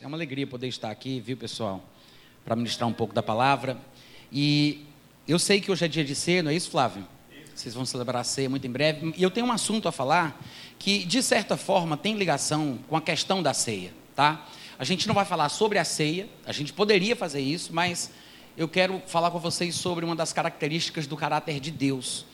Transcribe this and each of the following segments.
É uma alegria poder estar aqui, viu, pessoal, para ministrar um pouco da palavra. E eu sei que hoje é dia de ceia, não é isso, Flávio? Vocês vão celebrar a ceia muito em breve. E eu tenho um assunto a falar que, de certa forma, tem ligação com a questão da ceia, tá? A gente não vai falar sobre a ceia, a gente poderia fazer isso, mas eu quero falar com vocês sobre uma das características do caráter de Deus.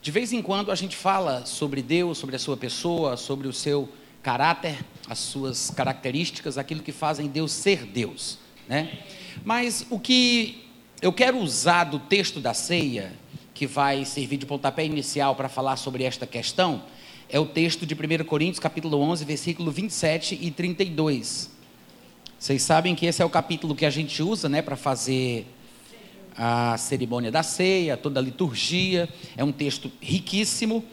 De vez em quando a gente fala sobre Deus, sobre a sua pessoa, sobre o seu caráter, as suas características, aquilo que fazem Deus ser Deus, né? Mas o que eu quero usar do texto da ceia, que vai servir de pontapé inicial para falar sobre esta questão, é o texto de 1 Coríntios, capítulo 11, versículo 27 e 32. Vocês sabem que esse é o capítulo que a gente usa, né, para fazer a cerimônia da ceia, toda a liturgia. É um texto riquíssimo.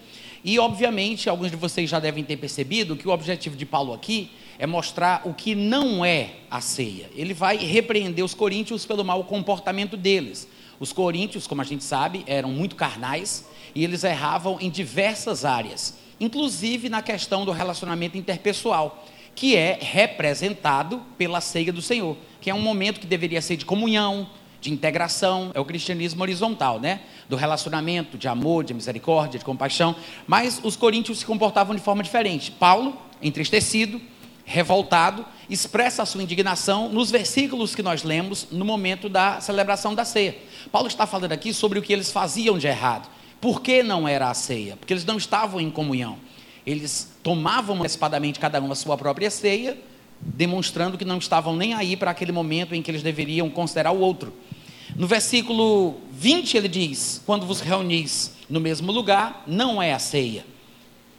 E, obviamente, alguns de vocês já devem ter percebido que o objetivo de Paulo aqui é mostrar o que não é a ceia. Ele vai repreender os coríntios pelo mau comportamento deles. Os coríntios, como a gente sabe, eram muito carnais e eles erravam em diversas áreas, inclusive na questão do relacionamento interpessoal, que é representado pela ceia do Senhor, que é um momento que deveria ser de comunhão, de integração, é o cristianismo horizontal, né? Do relacionamento, de amor, de misericórdia, de compaixão. Mas os coríntios se comportavam de forma diferente. Paulo, entristecido, revoltado, expressa a sua indignação nos versículos que nós lemos no momento da celebração da ceia. Paulo está falando aqui sobre o que eles faziam de errado. Por que não era a ceia? Porque eles não estavam em comunhão. Eles tomavam antecipadamente cada um a sua própria ceia, demonstrando que não estavam nem aí para aquele momento em que eles deveriam considerar o outro. No versículo 20 ele diz: Quando vos reunis no mesmo lugar, não é a ceia.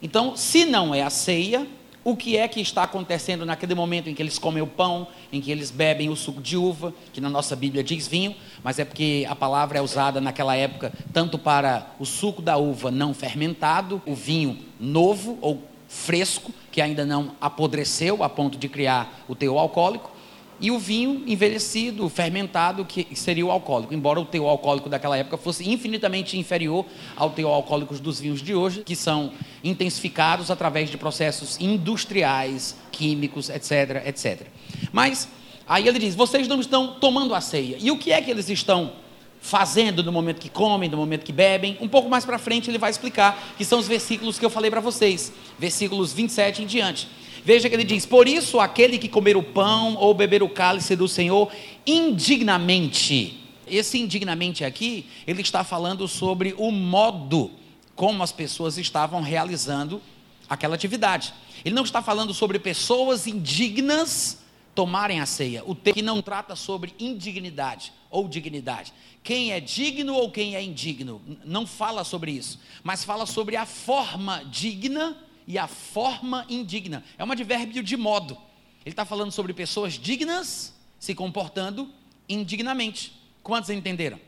Então, se não é a ceia, o que é que está acontecendo naquele momento em que eles comem o pão, em que eles bebem o suco de uva, que na nossa Bíblia diz vinho, mas é porque a palavra é usada naquela época tanto para o suco da uva não fermentado, o vinho novo ou fresco, que ainda não apodreceu a ponto de criar o teor alcoólico, e o vinho envelhecido, fermentado, que seria o alcoólico, embora o teor alcoólico daquela época fosse infinitamente inferior ao teor alcoólico dos vinhos de hoje, que são intensificados através de processos industriais, químicos, etc, etc. Mas aí ele diz: vocês não estão tomando a ceia. E o que é que eles estão fazendo no momento que comem, no momento que bebem? Um pouco mais para frente ele vai explicar, que são os versículos que eu falei para vocês, versículos 27 em diante. Veja que ele diz: Por isso, aquele que comer o pão ou beber o cálice do Senhor indignamente. Esse indignamente aqui, ele está falando sobre o modo como as pessoas estavam realizando aquela atividade. Ele não está falando sobre pessoas indignas tomarem a ceia. O texto não trata sobre indignidade ou dignidade. Quem é digno ou quem é indigno, não fala sobre isso, mas fala sobre a forma digna e a forma indigna. É um advérbio de modo. Ele está falando sobre pessoas dignas se comportando indignamente. Quantos entenderam?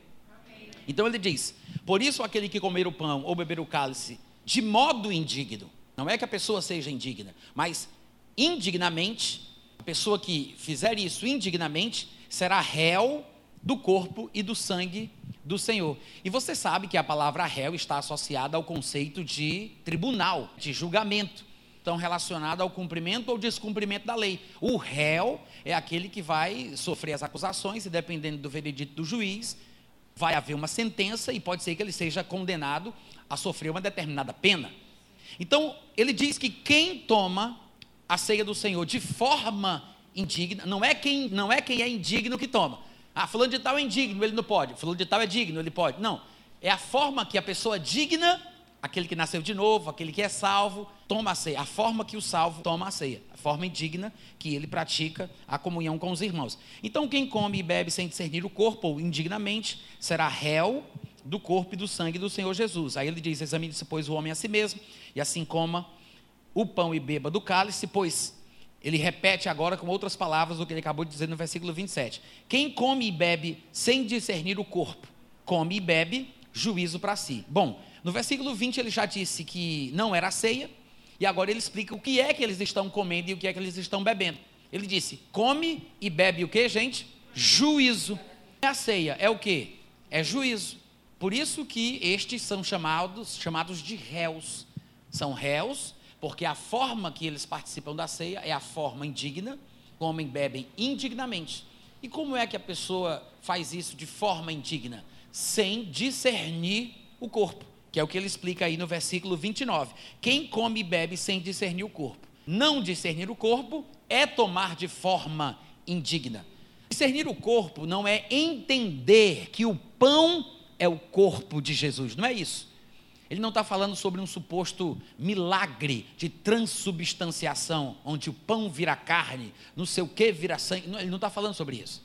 Então ele diz: Por isso aquele que comer o pão ou beber o cálice de modo indigno, não é que a pessoa seja indigna, mas indignamente, a pessoa que fizer isso indignamente será réu do corpo e do sangue do Senhor. E você sabe que a palavra réu está associada ao conceito de tribunal, de julgamento. Então, relacionado ao cumprimento ou descumprimento da lei. O réu é aquele que vai sofrer as acusações e, dependendo do veredito do juiz, vai haver uma sentença e pode ser que ele seja condenado a sofrer uma determinada pena. Então, ele diz que quem toma a ceia do Senhor de forma indigna, não é quem, não é quem é indigno que toma, ah, fulano de tal é indigno, ele não pode. Fulano de tal é digno, ele pode. Não. É a forma que a pessoa digna, aquele que nasceu de novo, aquele que é salvo, toma a ceia. A forma que o salvo toma a ceia. A forma indigna que ele pratica a comunhão com os irmãos. Então, quem come e bebe sem discernir o corpo ou indignamente, será réu do corpo e do sangue do Senhor Jesus. Aí ele diz: examine-se, pois, o homem a si mesmo, e assim coma o pão e beba do cálice, pois ele repete agora com outras palavras o que ele acabou de dizer no versículo 27. Quem come e bebe sem discernir o corpo, come e bebe juízo para si. Bom, no versículo 20 ele já disse que não era ceia, e agora ele explica o que é que eles estão comendo e o que é que eles estão bebendo. Ele disse: come e bebe o que, gente? Juízo. A ceia é o que? É juízo. Por isso que estes são chamados, chamados de réus. São réus porque a forma que eles participam da ceia é a forma indigna, comem, bebem indignamente. E como é que a pessoa faz isso de forma indigna? Sem discernir o corpo, que é o que ele explica aí no versículo 29. Quem come e bebe sem discernir o corpo? Não discernir o corpo é tomar de forma indigna. Discernir o corpo não é entender que o pão é o corpo de Jesus, não é isso. Ele não está falando sobre um suposto milagre de transubstanciação, onde o pão vira carne, não sei o que vira sangue. Ele não está falando sobre isso.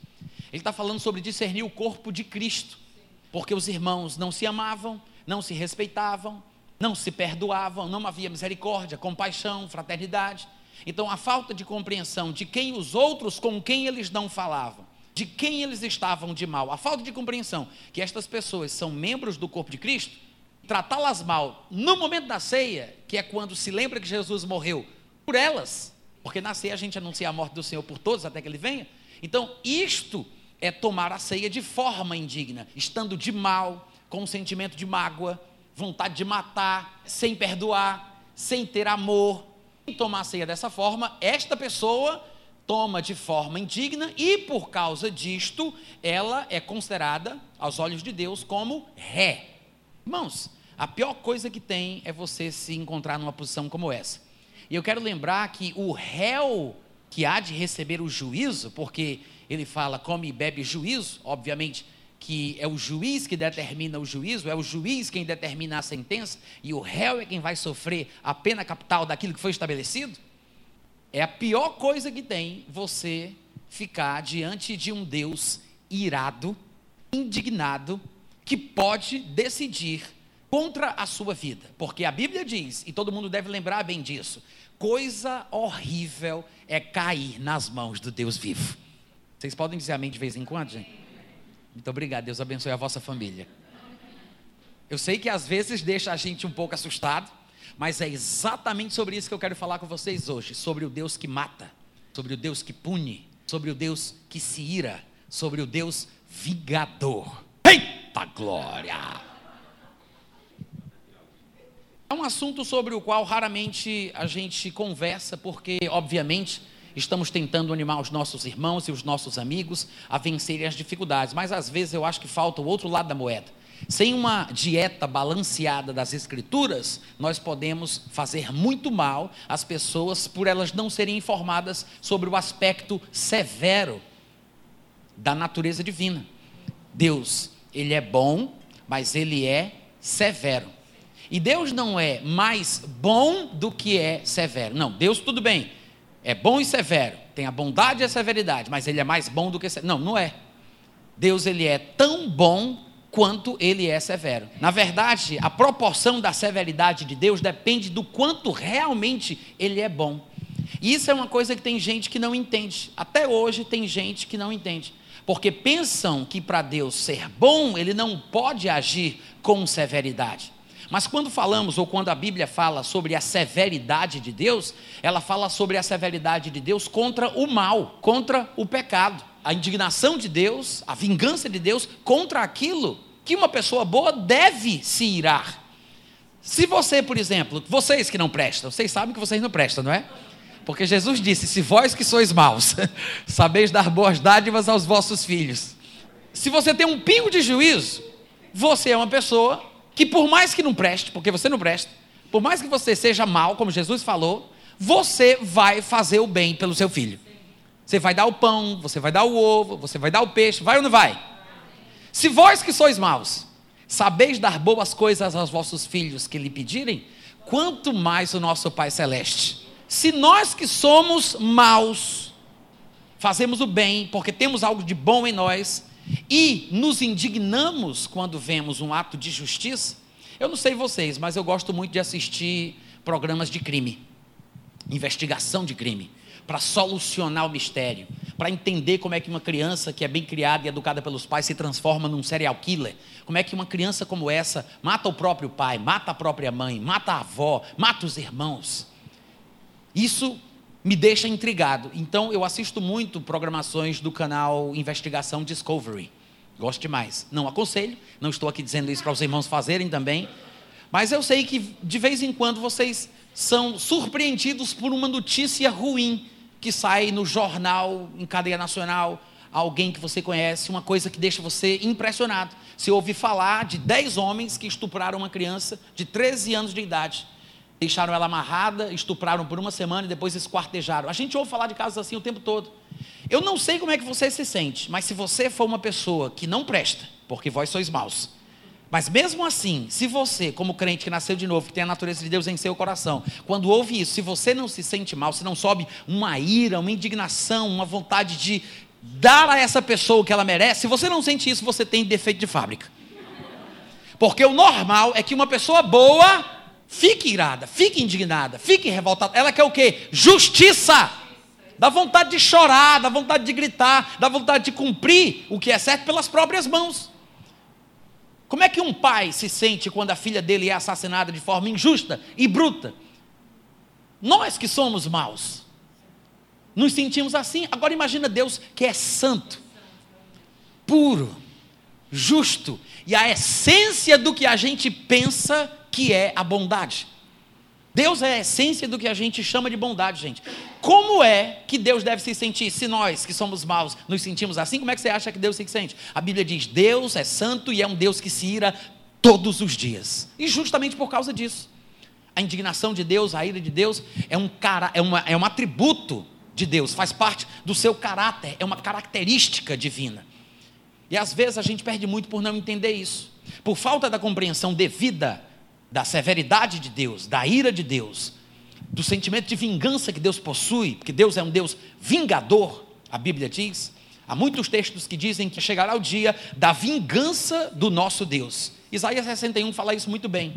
Ele está falando sobre discernir o corpo de Cristo, porque os irmãos não se amavam, não se respeitavam, não se perdoavam, não havia misericórdia, compaixão, fraternidade. Então, a falta de compreensão de quem os outros com quem eles não falavam, de quem eles estavam de mal, a falta de compreensão que estas pessoas são membros do corpo de Cristo, tratá-las mal no momento da ceia, que é quando se lembra que Jesus morreu por elas, porque na ceia a gente anuncia a morte do Senhor por todos até que ele venha. Então, isto é tomar a ceia de forma indigna, estando de mal, com um sentimento de mágoa, vontade de matar, sem perdoar, sem ter amor, tomar a ceia dessa forma, esta pessoa toma de forma indigna e, por causa disto, ela é considerada, aos olhos de Deus, como ré. Irmãos, a pior coisa que tem é você se encontrar numa posição como essa. E eu quero lembrar que o réu que há de receber o juízo, porque ele fala come e bebe juízo, obviamente que é o juiz que determina o juízo, é o juiz quem determina a sentença, e o réu é quem vai sofrer a pena capital daquilo que foi estabelecido, é a pior coisa que tem você ficar diante de um Deus irado, indignado, que pode decidir contra a sua vida. Porque a Bíblia diz, e todo mundo deve lembrar bem disso: coisa horrível é cair nas mãos do Deus vivo. Vocês podem dizer amém de vez em quando, gente? Muito obrigado, Deus abençoe a vossa família. Eu sei que às vezes deixa a gente um pouco assustado, mas é exatamente sobre isso que eu quero falar com vocês hoje: sobre o Deus que mata, sobre o Deus que pune, sobre o Deus que se ira, sobre o Deus vingador. Eita glória! É um assunto sobre o qual raramente a gente conversa, porque, obviamente, estamos tentando animar os nossos irmãos e os nossos amigos a vencerem as dificuldades, mas às vezes eu acho que falta o outro lado da moeda. Sem uma dieta balanceada das Escrituras, nós podemos fazer muito mal às pessoas por elas não serem informadas sobre o aspecto severo da natureza divina. Deus, Ele é bom, mas Ele é severo. E Deus não é mais bom do que é severo. Não, Deus tudo bem é bom e severo, tem a bondade e a severidade, mas ele é mais bom do que severo. Não, não é. Deus ele é tão bom quanto ele é severo. Na verdade, a proporção da severidade de Deus depende do quanto realmente ele é bom. E isso é uma coisa que tem gente que não entende. Até hoje tem gente que não entende. Porque pensam que para Deus ser bom, ele não pode agir com severidade. Mas quando falamos, ou quando a Bíblia fala sobre a severidade de Deus, ela fala sobre a severidade de Deus contra o mal, contra o pecado. A indignação de Deus, a vingança de Deus contra aquilo que uma pessoa boa deve se irar. Se você, por exemplo, vocês que não prestam, vocês sabem que vocês não prestam, não é? Porque Jesus disse: Se vós que sois maus, sabeis dar boas dádivas aos vossos filhos. Se você tem um pingo de juízo, você é uma pessoa que por mais que não preste, porque você não presta, por mais que você seja mal, como Jesus falou, você vai fazer o bem pelo seu filho. Você vai dar o pão, você vai dar o ovo, você vai dar o peixe, vai ou não vai? Se vós que sois maus, sabeis dar boas coisas aos vossos filhos que lhe pedirem, quanto mais o nosso Pai Celeste. Se nós que somos maus, fazemos o bem, porque temos algo de bom em nós, e nos indignamos quando vemos um ato de justiça. Eu não sei vocês, mas eu gosto muito de assistir programas de crime, investigação de crime, para solucionar o mistério, para entender como é que uma criança que é bem criada e educada pelos pais se transforma num serial killer. Como é que uma criança como essa mata o próprio pai, mata a própria mãe, mata a avó, mata os irmãos. Isso me deixa intrigado. Então eu assisto muito programações do canal Investigação Discovery. Gosto demais. Não aconselho, não estou aqui dizendo isso para os irmãos fazerem também, mas eu sei que de vez em quando vocês são surpreendidos por uma notícia ruim que sai no jornal, em cadeia nacional, alguém que você conhece, uma coisa que deixa você impressionado. Se ouve falar de 10 homens que estupraram uma criança de 13 anos de idade. Deixaram ela amarrada, estupraram por uma semana e depois esquartejaram. A gente ouve falar de casos assim o tempo todo. Eu não sei como é que você se sente, mas se você for uma pessoa que não presta, porque vós sois maus, mas mesmo assim, se você, como crente que nasceu de novo, que tem a natureza de Deus em seu coração, quando ouve isso, se você não se sente mal, se não sobe uma ira, uma indignação, uma vontade de dar a essa pessoa o que ela merece, se você não sente isso, você tem defeito de fábrica. Porque o normal é que uma pessoa boa fique irada, fique indignada, fique revoltada. Ela quer o quê? Justiça. Dá vontade de chorar, dá vontade de gritar, dá vontade de cumprir o que é certo pelas próprias mãos. Como é que um pai se sente quando a filha dele é assassinada de forma injusta e bruta? Nós que somos maus, nos sentimos assim. Agora imagina Deus que é santo, puro, justo e a essência do que a gente pensa que é a bondade. Deus é a essência do que a gente chama de bondade, gente. Como é que Deus deve se sentir se nós, que somos maus, nos sentimos assim? Como é que você acha que Deus se sente? A Bíblia diz: Deus é santo e é um Deus que se ira todos os dias. E justamente por causa disso. A indignação de Deus, a ira de Deus, é um, cara, é uma, é um atributo de Deus, faz parte do seu caráter, é uma característica divina. E às vezes a gente perde muito por não entender isso. Por falta da compreensão devida da severidade de Deus, da ira de Deus, do sentimento de vingança que Deus possui, porque Deus é um Deus vingador, a Bíblia diz. Há muitos textos que dizem que chegará o dia da vingança do nosso Deus. Isaías 61 fala isso muito bem.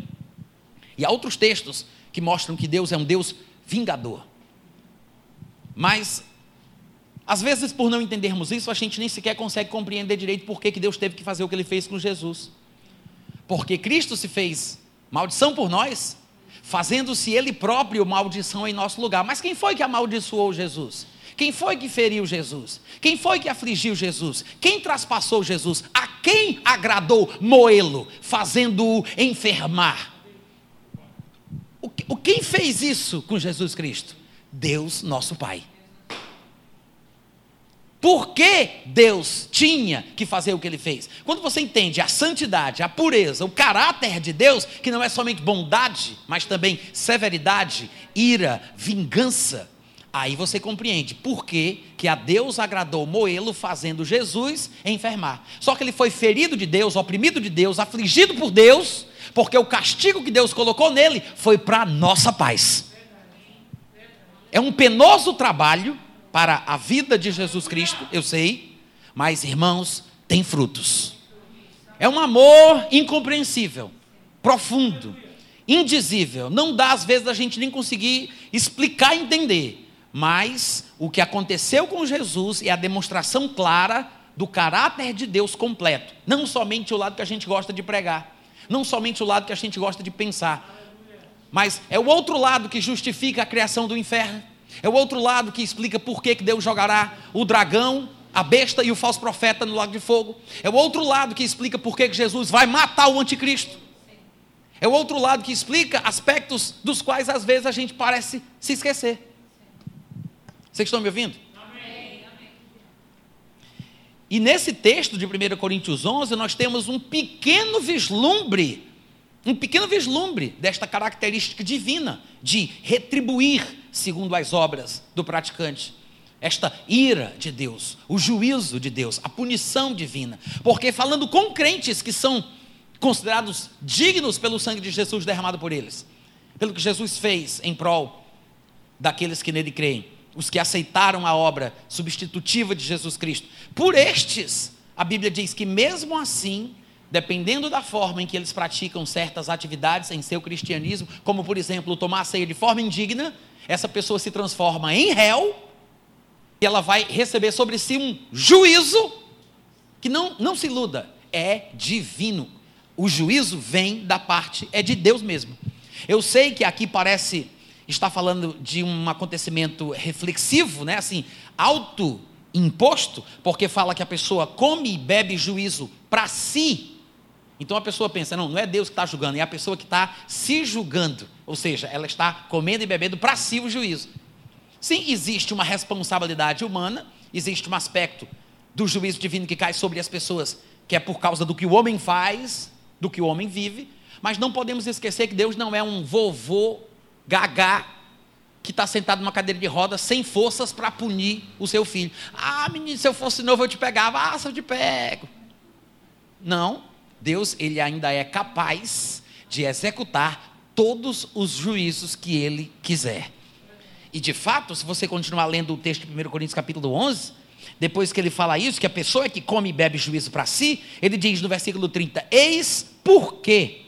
E há outros textos que mostram que Deus é um Deus vingador. Mas, às vezes, por não entendermos isso, a gente nem sequer consegue compreender direito por que Deus teve que fazer o que ele fez com Jesus. Porque Cristo se fez maldição por nós, fazendo-se ele próprio maldição em nosso lugar. Mas quem foi que amaldiçoou Jesus? Quem foi que feriu Jesus? Quem foi que afligiu Jesus? Quem traspassou Jesus? A quem agradou moê-lo, fazendo-o enfermar? O, quem fez isso com Jesus Cristo? Deus, nosso Pai. Por que Deus tinha que fazer o que ele fez? Quando você entende a santidade, a pureza, o caráter de Deus, que não é somente bondade, mas também severidade, ira, vingança, aí você compreende por que, que a Deus agradou moê-lo fazendo Jesus enfermar. Só que ele foi ferido de Deus, oprimido de Deus, afligido por Deus, porque o castigo que Deus colocou nele foi para nossa paz. É um penoso trabalho para a vida de Jesus Cristo, eu sei, mas irmãos, tem frutos. É um amor incompreensível, profundo, indizível. Não dá às vezes a gente nem conseguir explicar e entender. Mas o que aconteceu com Jesus é a demonstração clara do caráter de Deus completo. Não somente o lado que a gente gosta de pregar, não somente o lado que a gente gosta de pensar, mas é o outro lado que justifica a criação do inferno é o outro lado que explica por que Deus jogará o dragão, a besta e o falso profeta no lago de fogo. É o outro lado que explica por que Jesus vai matar o anticristo. É o outro lado que explica aspectos dos quais às vezes a gente parece se esquecer. Vocês estão me ouvindo? E nesse texto de 1 Coríntios 11, nós temos um pequeno vislumbre, um pequeno vislumbre desta característica divina de retribuir segundo as obras do praticante. Esta ira de Deus, o juízo de Deus, a punição divina. Porque falando com crentes que são considerados dignos pelo sangue de Jesus derramado por eles, pelo que Jesus fez em prol daqueles que nele creem, os que aceitaram a obra substitutiva de Jesus Cristo. Por estes, a Bíblia diz que mesmo assim, dependendo da forma em que eles praticam certas atividades em seu cristianismo, como por exemplo tomar ceia de forma indigna, essa pessoa se transforma em réu e ela vai receber sobre si um juízo que não, não se iluda, é divino. O juízo vem da parte, é de Deus mesmo. Eu sei que aqui parece estar falando de um acontecimento reflexivo, né? Assim, auto imposto, porque fala que a pessoa come e bebe juízo para si então a pessoa pensa, não, não é Deus que está julgando, é a pessoa que está se julgando. Ou seja, ela está comendo e bebendo para si o juízo. Sim, existe uma responsabilidade humana, existe um aspecto do juízo divino que cai sobre as pessoas, que é por causa do que o homem faz, do que o homem vive, mas não podemos esquecer que Deus não é um vovô gagá que está sentado numa cadeira de rodas sem forças para punir o seu filho. Ah, menino, se eu fosse novo eu te pegava. Ah, se eu te pego. Não, Deus ele ainda é capaz de executar todos os juízos que ele quiser. E de fato, se você continuar lendo o texto de 1 Coríntios capítulo 11, depois que ele fala isso, que a pessoa que come e bebe juízo para si, ele diz no versículo 30: Eis por quê?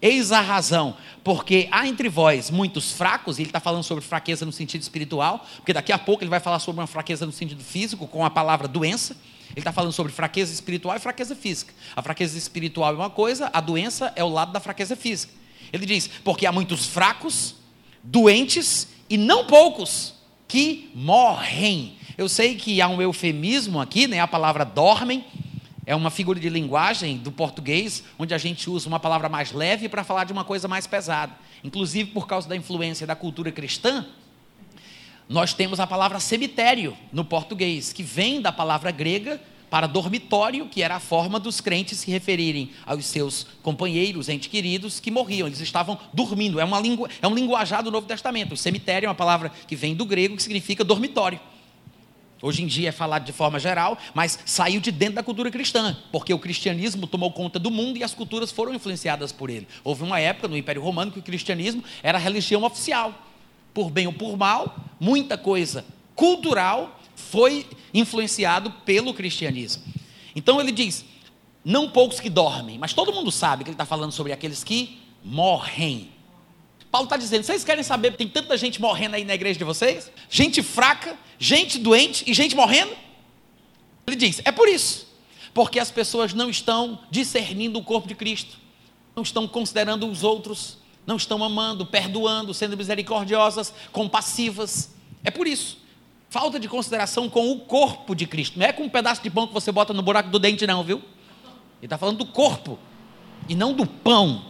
Eis a razão, porque há entre vós muitos fracos, e ele está falando sobre fraqueza no sentido espiritual, porque daqui a pouco ele vai falar sobre uma fraqueza no sentido físico, com a palavra doença. Ele está falando sobre fraqueza espiritual e fraqueza física. A fraqueza espiritual é uma coisa, a doença é o lado da fraqueza física. Ele diz: porque há muitos fracos, doentes e não poucos que morrem. Eu sei que há um eufemismo aqui, né? A palavra dormem é uma figura de linguagem do português, onde a gente usa uma palavra mais leve para falar de uma coisa mais pesada. Inclusive, por causa da influência da cultura cristã, nós temos a palavra cemitério no português, que vem da palavra grega para dormitório, que era a forma dos crentes se referirem aos seus companheiros, entes queridos, que morriam. Eles estavam dormindo. É, uma língua, é um linguajar do Novo Testamento. O cemitério é uma palavra que vem do grego, que significa dormitório. Hoje em dia é falado de forma geral, mas saiu de dentro da cultura cristã, porque o cristianismo tomou conta do mundo e as culturas foram influenciadas por ele. Houve uma época no Império Romano que o cristianismo era a religião oficial. Por bem ou por mal, muita coisa cultural foi influenciado pelo cristianismo. Então ele diz: não poucos que dormem, mas todo mundo sabe que ele está falando sobre aqueles que morrem. Paulo está dizendo: vocês querem saber, tem tanta gente morrendo aí na igreja de vocês? Gente fraca, gente doente e gente morrendo? Ele diz: é por isso, porque as pessoas não estão discernindo o corpo de Cristo, não estão considerando os outros, não estão amando, perdoando, sendo misericordiosas, compassivas. É por isso. Falta de consideração com o corpo de Cristo. Não é com um pedaço de pão que você bota no buraco do dente, não, viu? Ele está falando do corpo e não do pão.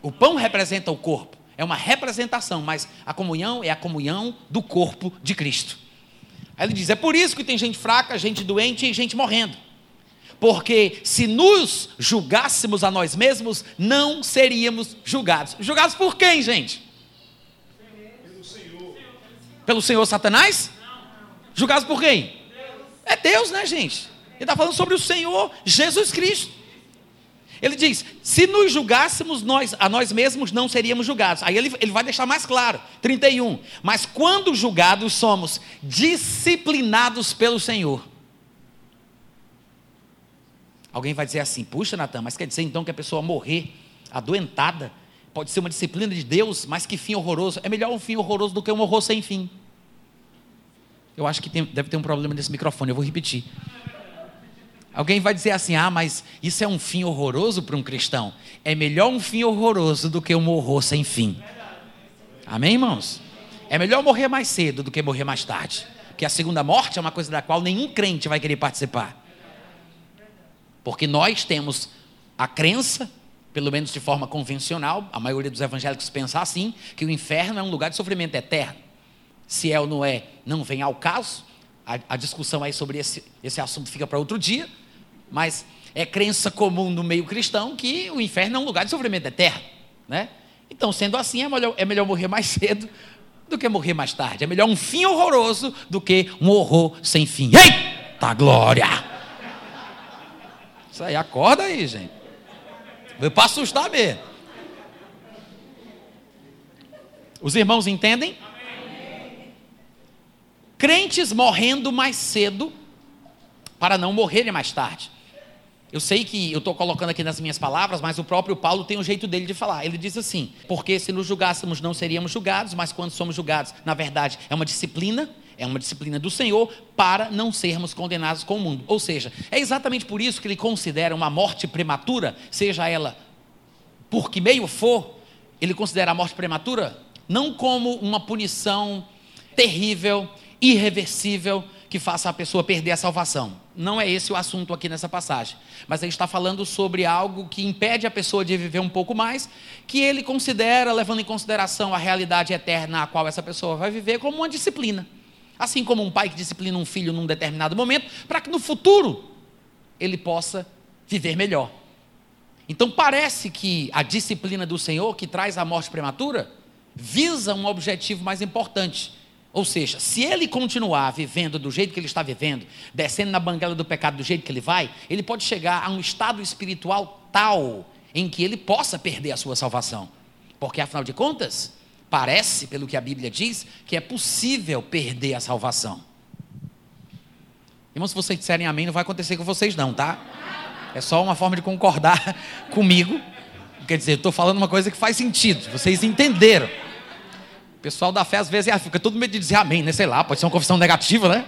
O pão representa o corpo. É uma representação, mas a comunhão é a comunhão do corpo de Cristo. Aí ele diz: é por isso que tem gente fraca, gente doente e gente morrendo. Porque se nos julgássemos a nós mesmos, não seríamos julgados. Julgados por quem, gente? Pelo Senhor. Pelo Senhor Satanás? Julgados por quem? É Deus, né, gente? Ele está falando sobre o Senhor Jesus Cristo. Ele diz: se nos julgássemos nós, a nós mesmos, não seríamos julgados. Aí ele, ele vai deixar mais claro: 31. Mas quando julgados, somos disciplinados pelo Senhor. Alguém vai dizer assim: puxa, Natan, mas quer dizer então que a pessoa morrer adoentada pode ser uma disciplina de Deus, mas que fim horroroso. É melhor um fim horroroso do que um horror sem fim. Eu acho que tem, deve ter um problema nesse microfone, eu vou repetir. Alguém vai dizer assim: ah, mas isso é um fim horroroso para um cristão. É melhor um fim horroroso do que um horror sem fim. Amém, irmãos? É melhor morrer mais cedo do que morrer mais tarde. Porque a segunda morte é uma coisa da qual nenhum crente vai querer participar. Porque nós temos a crença, pelo menos de forma convencional, a maioria dos evangélicos pensa assim, que o inferno é um lugar de sofrimento eterno. Se é ou não é, não vem ao caso. A, a discussão aí sobre esse, esse assunto fica para outro dia. Mas é crença comum no meio cristão que o inferno é um lugar de sofrimento eterno, né? Então, sendo assim, é melhor, é melhor morrer mais cedo do que morrer mais tarde. É melhor um fim horroroso do que um horror sem fim. Eita glória! Isso aí, acorda aí, gente. Foi para assustar mesmo. Os irmãos entendem? Crentes morrendo mais cedo para não morrerem mais tarde. Eu sei que eu estou colocando aqui nas minhas palavras, mas o próprio Paulo tem um jeito dele de falar. Ele diz assim: porque se nos julgássemos não seríamos julgados, mas quando somos julgados, na verdade, é uma disciplina, é uma disciplina do Senhor para não sermos condenados com o mundo. Ou seja, é exatamente por isso que ele considera uma morte prematura, seja ela por que meio for, ele considera a morte prematura não como uma punição terrível, irreversível, que faça a pessoa perder a salvação. Não é esse o assunto aqui nessa passagem. Mas ele está falando sobre algo que impede a pessoa de viver um pouco mais, que ele considera, levando em consideração a realidade eterna a qual essa pessoa vai viver, como uma disciplina. Assim como um pai que disciplina um filho num determinado momento, para que no futuro ele possa viver melhor. Então parece que a disciplina do Senhor, que traz a morte prematura, visa um objetivo mais importante. Ou seja, se ele continuar vivendo do jeito que ele está vivendo, descendo na banguela do pecado do jeito que ele vai, ele pode chegar a um estado espiritual tal em que ele possa perder a sua salvação. Porque afinal de contas, parece, pelo que a Bíblia diz, que é possível perder a salvação. Irmãos, se vocês disserem amém, não vai acontecer com vocês, não, tá? É só uma forma de concordar comigo. Quer dizer, eu estou falando uma coisa que faz sentido, vocês entenderam. O pessoal da fé, às vezes, é, fica todo medo de dizer amém, né? Sei lá, pode ser uma confissão negativa, né?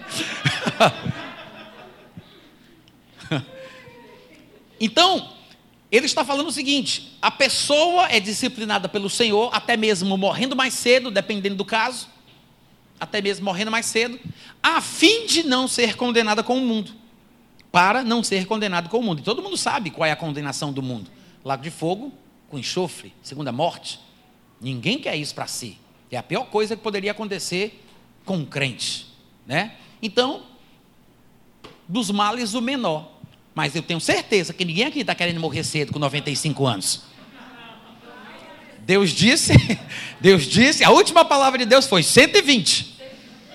então, ele está falando o seguinte: a pessoa é disciplinada pelo Senhor, até mesmo morrendo mais cedo, dependendo do caso, até mesmo morrendo mais cedo, a fim de não ser condenada com o mundo para não ser condenado com o mundo. E todo mundo sabe qual é a condenação do mundo: lago de fogo, com enxofre, segunda morte. Ninguém quer isso para si. É a pior coisa que poderia acontecer com um crente, né? Então, dos males o menor. Mas eu tenho certeza que ninguém aqui está querendo morrer cedo com 95 anos. Deus disse, Deus disse, a última palavra de Deus foi 120.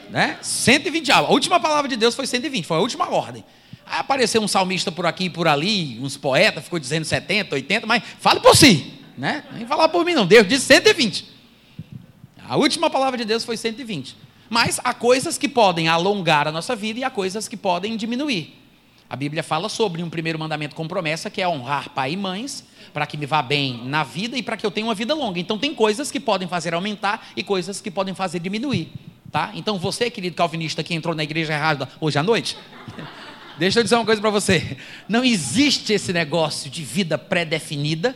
Né? 120, a última palavra de Deus foi 120, foi a última ordem. Aí apareceu um salmista por aqui e por ali, uns poetas, ficou dizendo 70, 80, mas fale por si, né? Nem falar por mim não. Deus disse 120. A última palavra de Deus foi 120. Mas há coisas que podem alongar a nossa vida e há coisas que podem diminuir. A Bíblia fala sobre um primeiro mandamento com promessa, que é honrar pai e mães, para que me vá bem na vida e para que eu tenha uma vida longa. Então tem coisas que podem fazer aumentar e coisas que podem fazer diminuir, tá? Então você, querido calvinista que entrou na igreja errada hoje à noite, Deixa eu dizer uma coisa para você. Não existe esse negócio de vida pré-definida,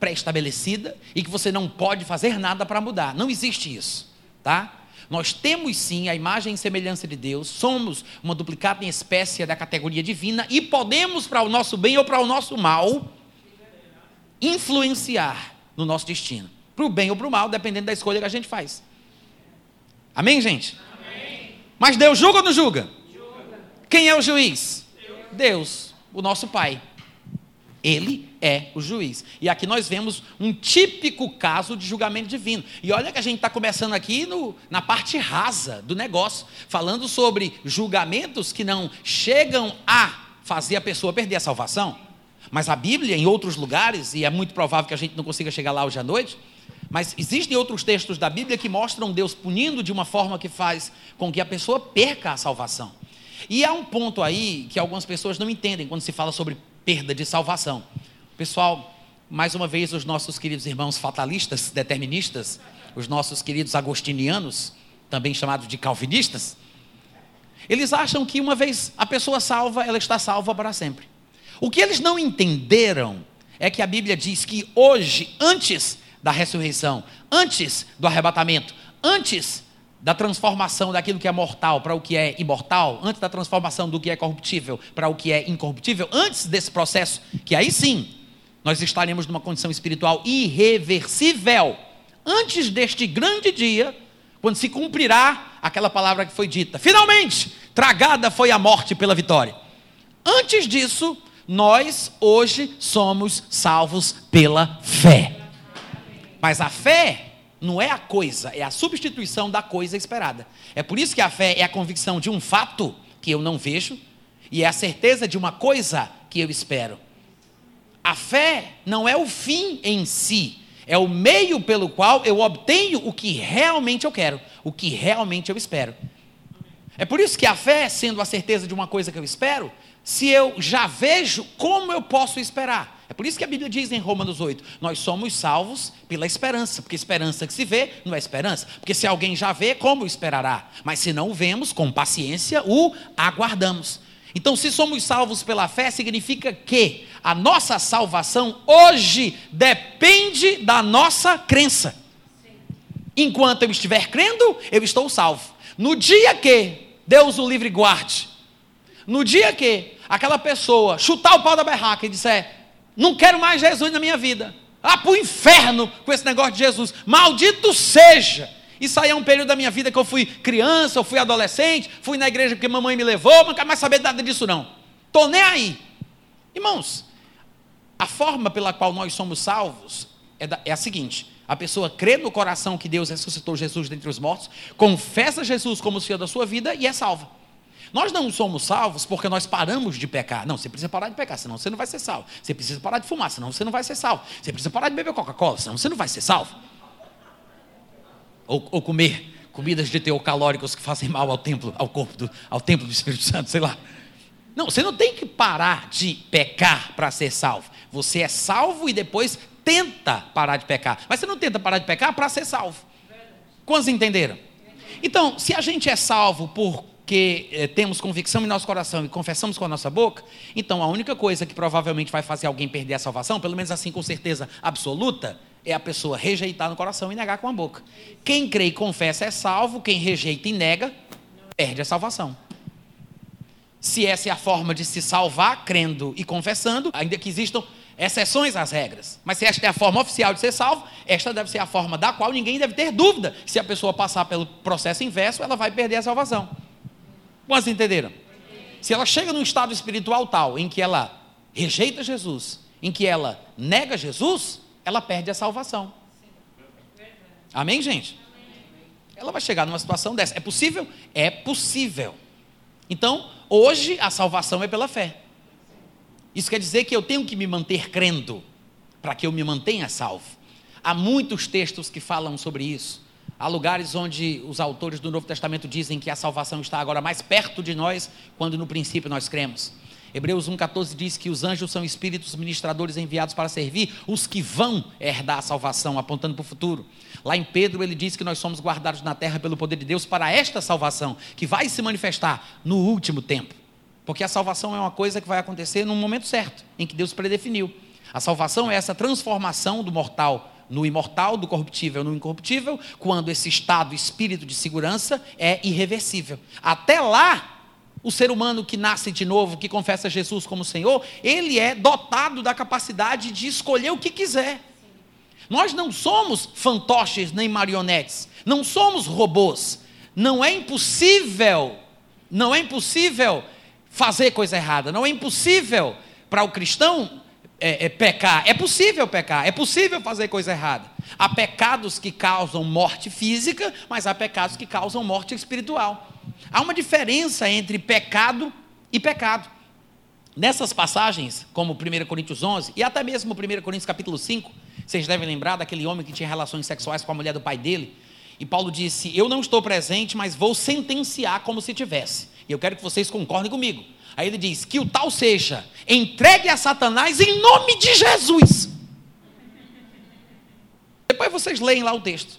pré-estabelecida e que você não pode fazer nada para mudar. Não existe isso, tá? Nós temos sim a imagem e semelhança de Deus, somos uma duplicata em espécie da categoria divina e podemos, para o nosso bem ou para o nosso mal, influenciar no nosso destino. Para o bem ou para o mal, dependendo da escolha que a gente faz. Amém, gente? Amém. Mas Deus julga ou não julga? Quem é o juiz? Deus, o nosso Pai. Ele é o juiz. E aqui nós vemos um típico caso de julgamento divino. E olha que a gente está começando aqui no, na parte rasa do negócio, falando sobre julgamentos que não chegam a fazer a pessoa perder a salvação. Mas a Bíblia, em outros lugares, e é muito provável que a gente não consiga chegar lá hoje à noite, mas existem outros textos da Bíblia que mostram Deus punindo de uma forma que faz com que a pessoa perca a salvação. E há um ponto aí que algumas pessoas não entendem quando se fala sobre perda de salvação. Pessoal, mais uma vez, os nossos queridos irmãos fatalistas, deterministas, os nossos queridos agostinianos, também chamados de calvinistas, eles acham que uma vez a pessoa salva, ela está salva para sempre. O que eles não entenderam é que a Bíblia diz que hoje, antes da ressurreição, antes do arrebatamento, antes da transformação daquilo que é mortal para o que é imortal, antes da transformação do que é corruptível para o que é incorruptível, antes desse processo, que aí sim nós estaremos numa condição espiritual irreversível, antes deste grande dia, quando se cumprirá aquela palavra que foi dita: finalmente, tragada foi a morte pela vitória. Antes disso, nós hoje somos salvos pela fé. Mas a fé não é a coisa, é a substituição da coisa esperada. É por isso que a fé é a convicção de um fato que eu não vejo e é a certeza de uma coisa que eu espero. A fé não é o fim em si, é o meio pelo qual eu obtenho o que realmente eu quero, o que realmente eu espero. É por isso que a fé, sendo a certeza de uma coisa que eu espero, se eu já vejo, como eu posso esperar? É por isso que a Bíblia diz em Romanos 8: nós somos salvos pela esperança, porque esperança que se vê não é esperança. Porque se alguém já vê, como esperará? Mas se não o vemos, com paciência o aguardamos. Então, se somos salvos pela fé, significa que a nossa salvação hoje depende da nossa crença. Enquanto eu estiver crendo, eu estou salvo. No dia que Deus o livre guarde. No dia que aquela pessoa chutar o pau da berraca e disser: Não quero mais Jesus na minha vida, ah, para o inferno com esse negócio de Jesus, maldito seja. Isso aí é um período da minha vida que eu fui criança, eu fui adolescente, fui na igreja porque mamãe me levou, não quero mais saber nada disso não. Estou nem aí. Irmãos, a forma pela qual nós somos salvos é, da, é a seguinte: a pessoa crê no coração que Deus ressuscitou Jesus dentre os mortos, confessa Jesus como o Senhor da sua vida e é salva. Nós não somos salvos porque nós paramos de pecar. Não, você precisa parar de pecar, senão você não vai ser salvo. Você precisa parar de fumar, senão você não vai ser salvo. Você precisa parar de beber Coca-Cola, senão você não vai ser salvo. Ou, ou, comer comidas de teor calóricos que fazem mal ao templo, ao corpo, do, ao templo do Espírito Santo, sei lá. Não, você não tem que parar de pecar para ser salvo. Você é salvo e depois tenta parar de pecar. Mas você não tenta parar de pecar para ser salvo. Quantos entenderam? Então, se a gente é salvo por que eh, temos convicção em nosso coração e confessamos com a nossa boca, então a única coisa que provavelmente vai fazer alguém perder a salvação, pelo menos assim com certeza absoluta, é a pessoa rejeitar no coração e negar com a boca. Quem crê e confessa é salvo, quem rejeita e nega, perde a salvação. Se essa é a forma de se salvar, crendo e confessando, ainda que existam exceções às regras. Mas se esta é a forma oficial de ser salvo, esta deve ser a forma da qual ninguém deve ter dúvida. Se a pessoa passar pelo processo inverso, ela vai perder a salvação. Quantos entenderam? Se ela chega num estado espiritual tal em que ela rejeita Jesus, em que ela nega Jesus, ela perde a salvação. Amém, gente? Ela vai chegar numa situação dessa. É possível? É possível. Então, hoje a salvação é pela fé. Isso quer dizer que eu tenho que me manter crendo para que eu me mantenha salvo. Há muitos textos que falam sobre isso. Há lugares onde os autores do Novo Testamento dizem que a salvação está agora mais perto de nós, quando no princípio nós cremos. Hebreus 1,14 diz que os anjos são espíritos ministradores enviados para servir os que vão herdar a salvação, apontando para o futuro. Lá em Pedro ele diz que nós somos guardados na terra pelo poder de Deus para esta salvação, que vai se manifestar no último tempo. Porque a salvação é uma coisa que vai acontecer no momento certo, em que Deus predefiniu. A salvação é essa transformação do mortal no imortal, do corruptível no incorruptível, quando esse estado, espírito de segurança é irreversível. Até lá, o ser humano que nasce de novo, que confessa Jesus como Senhor, ele é dotado da capacidade de escolher o que quiser. Nós não somos fantoches nem marionetes, não somos robôs. Não é impossível, não é impossível fazer coisa errada, não é impossível para o cristão é, é, pecar. É possível pecar, é possível fazer coisa errada. Há pecados que causam morte física, mas há pecados que causam morte espiritual. Há uma diferença entre pecado e pecado. Nessas passagens, como 1 Coríntios 11 e até mesmo 1 Coríntios capítulo 5, vocês devem lembrar daquele homem que tinha relações sexuais com a mulher do pai dele. E Paulo disse: Eu não estou presente, mas vou sentenciar como se tivesse. E eu quero que vocês concordem comigo. Aí ele diz: que o tal seja entregue a Satanás em nome de Jesus. Depois vocês leem lá o texto.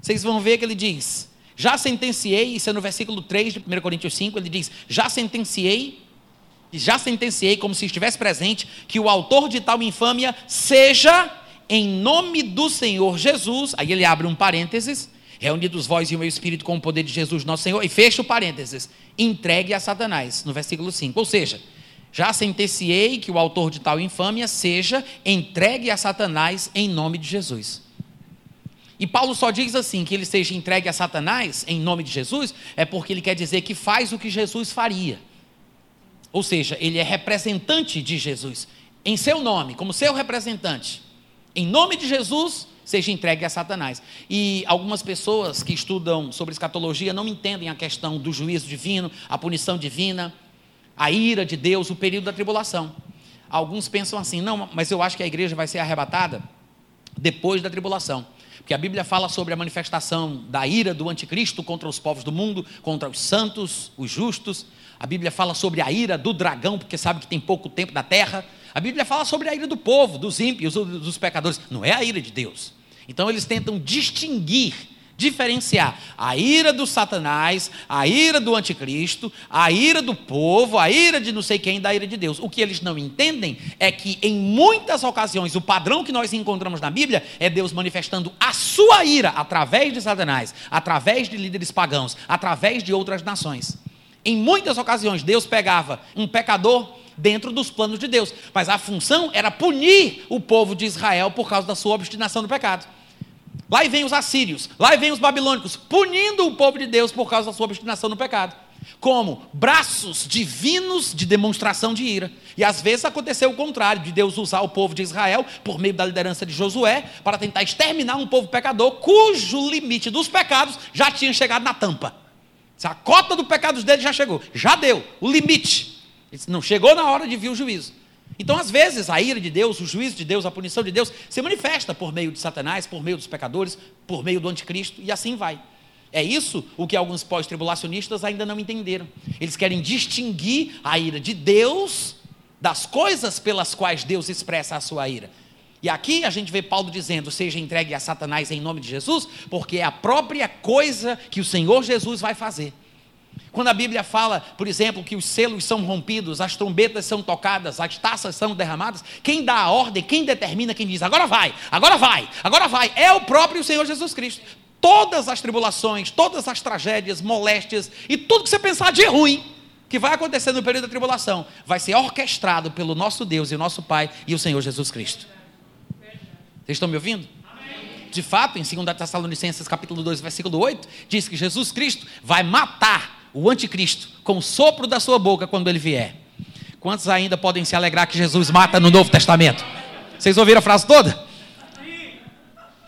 Vocês vão ver que ele diz: já sentenciei, isso é no versículo 3 de 1 Coríntios 5, ele diz: já sentenciei, e já sentenciei, como se estivesse presente, que o autor de tal infâmia seja em nome do Senhor Jesus. Aí ele abre um parênteses Reunidos vós e o meu espírito com o poder de Jesus nosso Senhor, e fecha o parênteses, entregue a Satanás, no versículo 5. Ou seja, já sentenciei que o autor de tal infâmia seja entregue a Satanás em nome de Jesus. E Paulo só diz assim, que ele seja entregue a Satanás em nome de Jesus, é porque ele quer dizer que faz o que Jesus faria. Ou seja, ele é representante de Jesus, em seu nome, como seu representante. Em nome de Jesus, seja entregue a Satanás. E algumas pessoas que estudam sobre escatologia não entendem a questão do juízo divino, a punição divina, a ira de Deus, o período da tribulação. Alguns pensam assim, não, mas eu acho que a igreja vai ser arrebatada depois da tribulação. Porque a Bíblia fala sobre a manifestação da ira do anticristo contra os povos do mundo, contra os santos, os justos. A Bíblia fala sobre a ira do dragão, porque sabe que tem pouco tempo na terra. A Bíblia fala sobre a ira do povo, dos ímpios, dos pecadores. Não é a ira de Deus. Então eles tentam distinguir diferenciar a ira do Satanás, a ira do anticristo, a ira do povo, a ira de não sei quem da ira de Deus. O que eles não entendem é que em muitas ocasiões o padrão que nós encontramos na Bíblia é Deus manifestando a sua ira através de Satanás, através de líderes pagãos, através de outras nações. Em muitas ocasiões Deus pegava um pecador dentro dos planos de Deus, mas a função era punir o povo de Israel por causa da sua obstinação no pecado. Lá vem os assírios, lá vem os babilônicos, punindo o povo de Deus por causa da sua obstinação no pecado. Como braços divinos de demonstração de ira. E às vezes aconteceu o contrário, de Deus usar o povo de Israel, por meio da liderança de Josué, para tentar exterminar um povo pecador, cujo limite dos pecados já tinha chegado na tampa. A cota do pecados dele já chegou, já deu, o limite. Não chegou na hora de vir o juízo. Então, às vezes, a ira de Deus, o juízo de Deus, a punição de Deus se manifesta por meio de Satanás, por meio dos pecadores, por meio do anticristo, e assim vai. É isso o que alguns pós-tribulacionistas ainda não entenderam. Eles querem distinguir a ira de Deus das coisas pelas quais Deus expressa a sua ira. E aqui a gente vê Paulo dizendo: seja entregue a Satanás em nome de Jesus, porque é a própria coisa que o Senhor Jesus vai fazer. Quando a Bíblia fala, por exemplo, que os selos são rompidos, as trombetas são tocadas, as taças são derramadas, quem dá a ordem, quem determina, quem diz agora vai, agora vai, agora vai, é o próprio Senhor Jesus Cristo. Todas as tribulações, todas as tragédias, moléstias e tudo que você pensar de ruim que vai acontecer no período da tribulação vai ser orquestrado pelo nosso Deus e nosso Pai e o Senhor Jesus Cristo. Vocês estão me ouvindo? De fato, em 2 Tessalonicenses capítulo 2, versículo 8, diz que Jesus Cristo vai matar o anticristo, com o sopro da sua boca quando ele vier. Quantos ainda podem se alegrar que Jesus mata no Novo Testamento? Vocês ouviram a frase toda?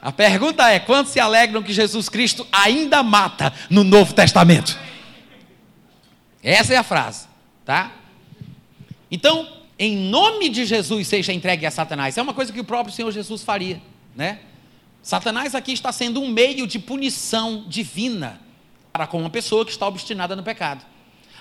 A pergunta é: quantos se alegram que Jesus Cristo ainda mata no Novo Testamento? Essa é a frase, tá? Então, em nome de Jesus seja entregue a Satanás. É uma coisa que o próprio Senhor Jesus faria, né? Satanás aqui está sendo um meio de punição divina para com uma pessoa que está obstinada no pecado.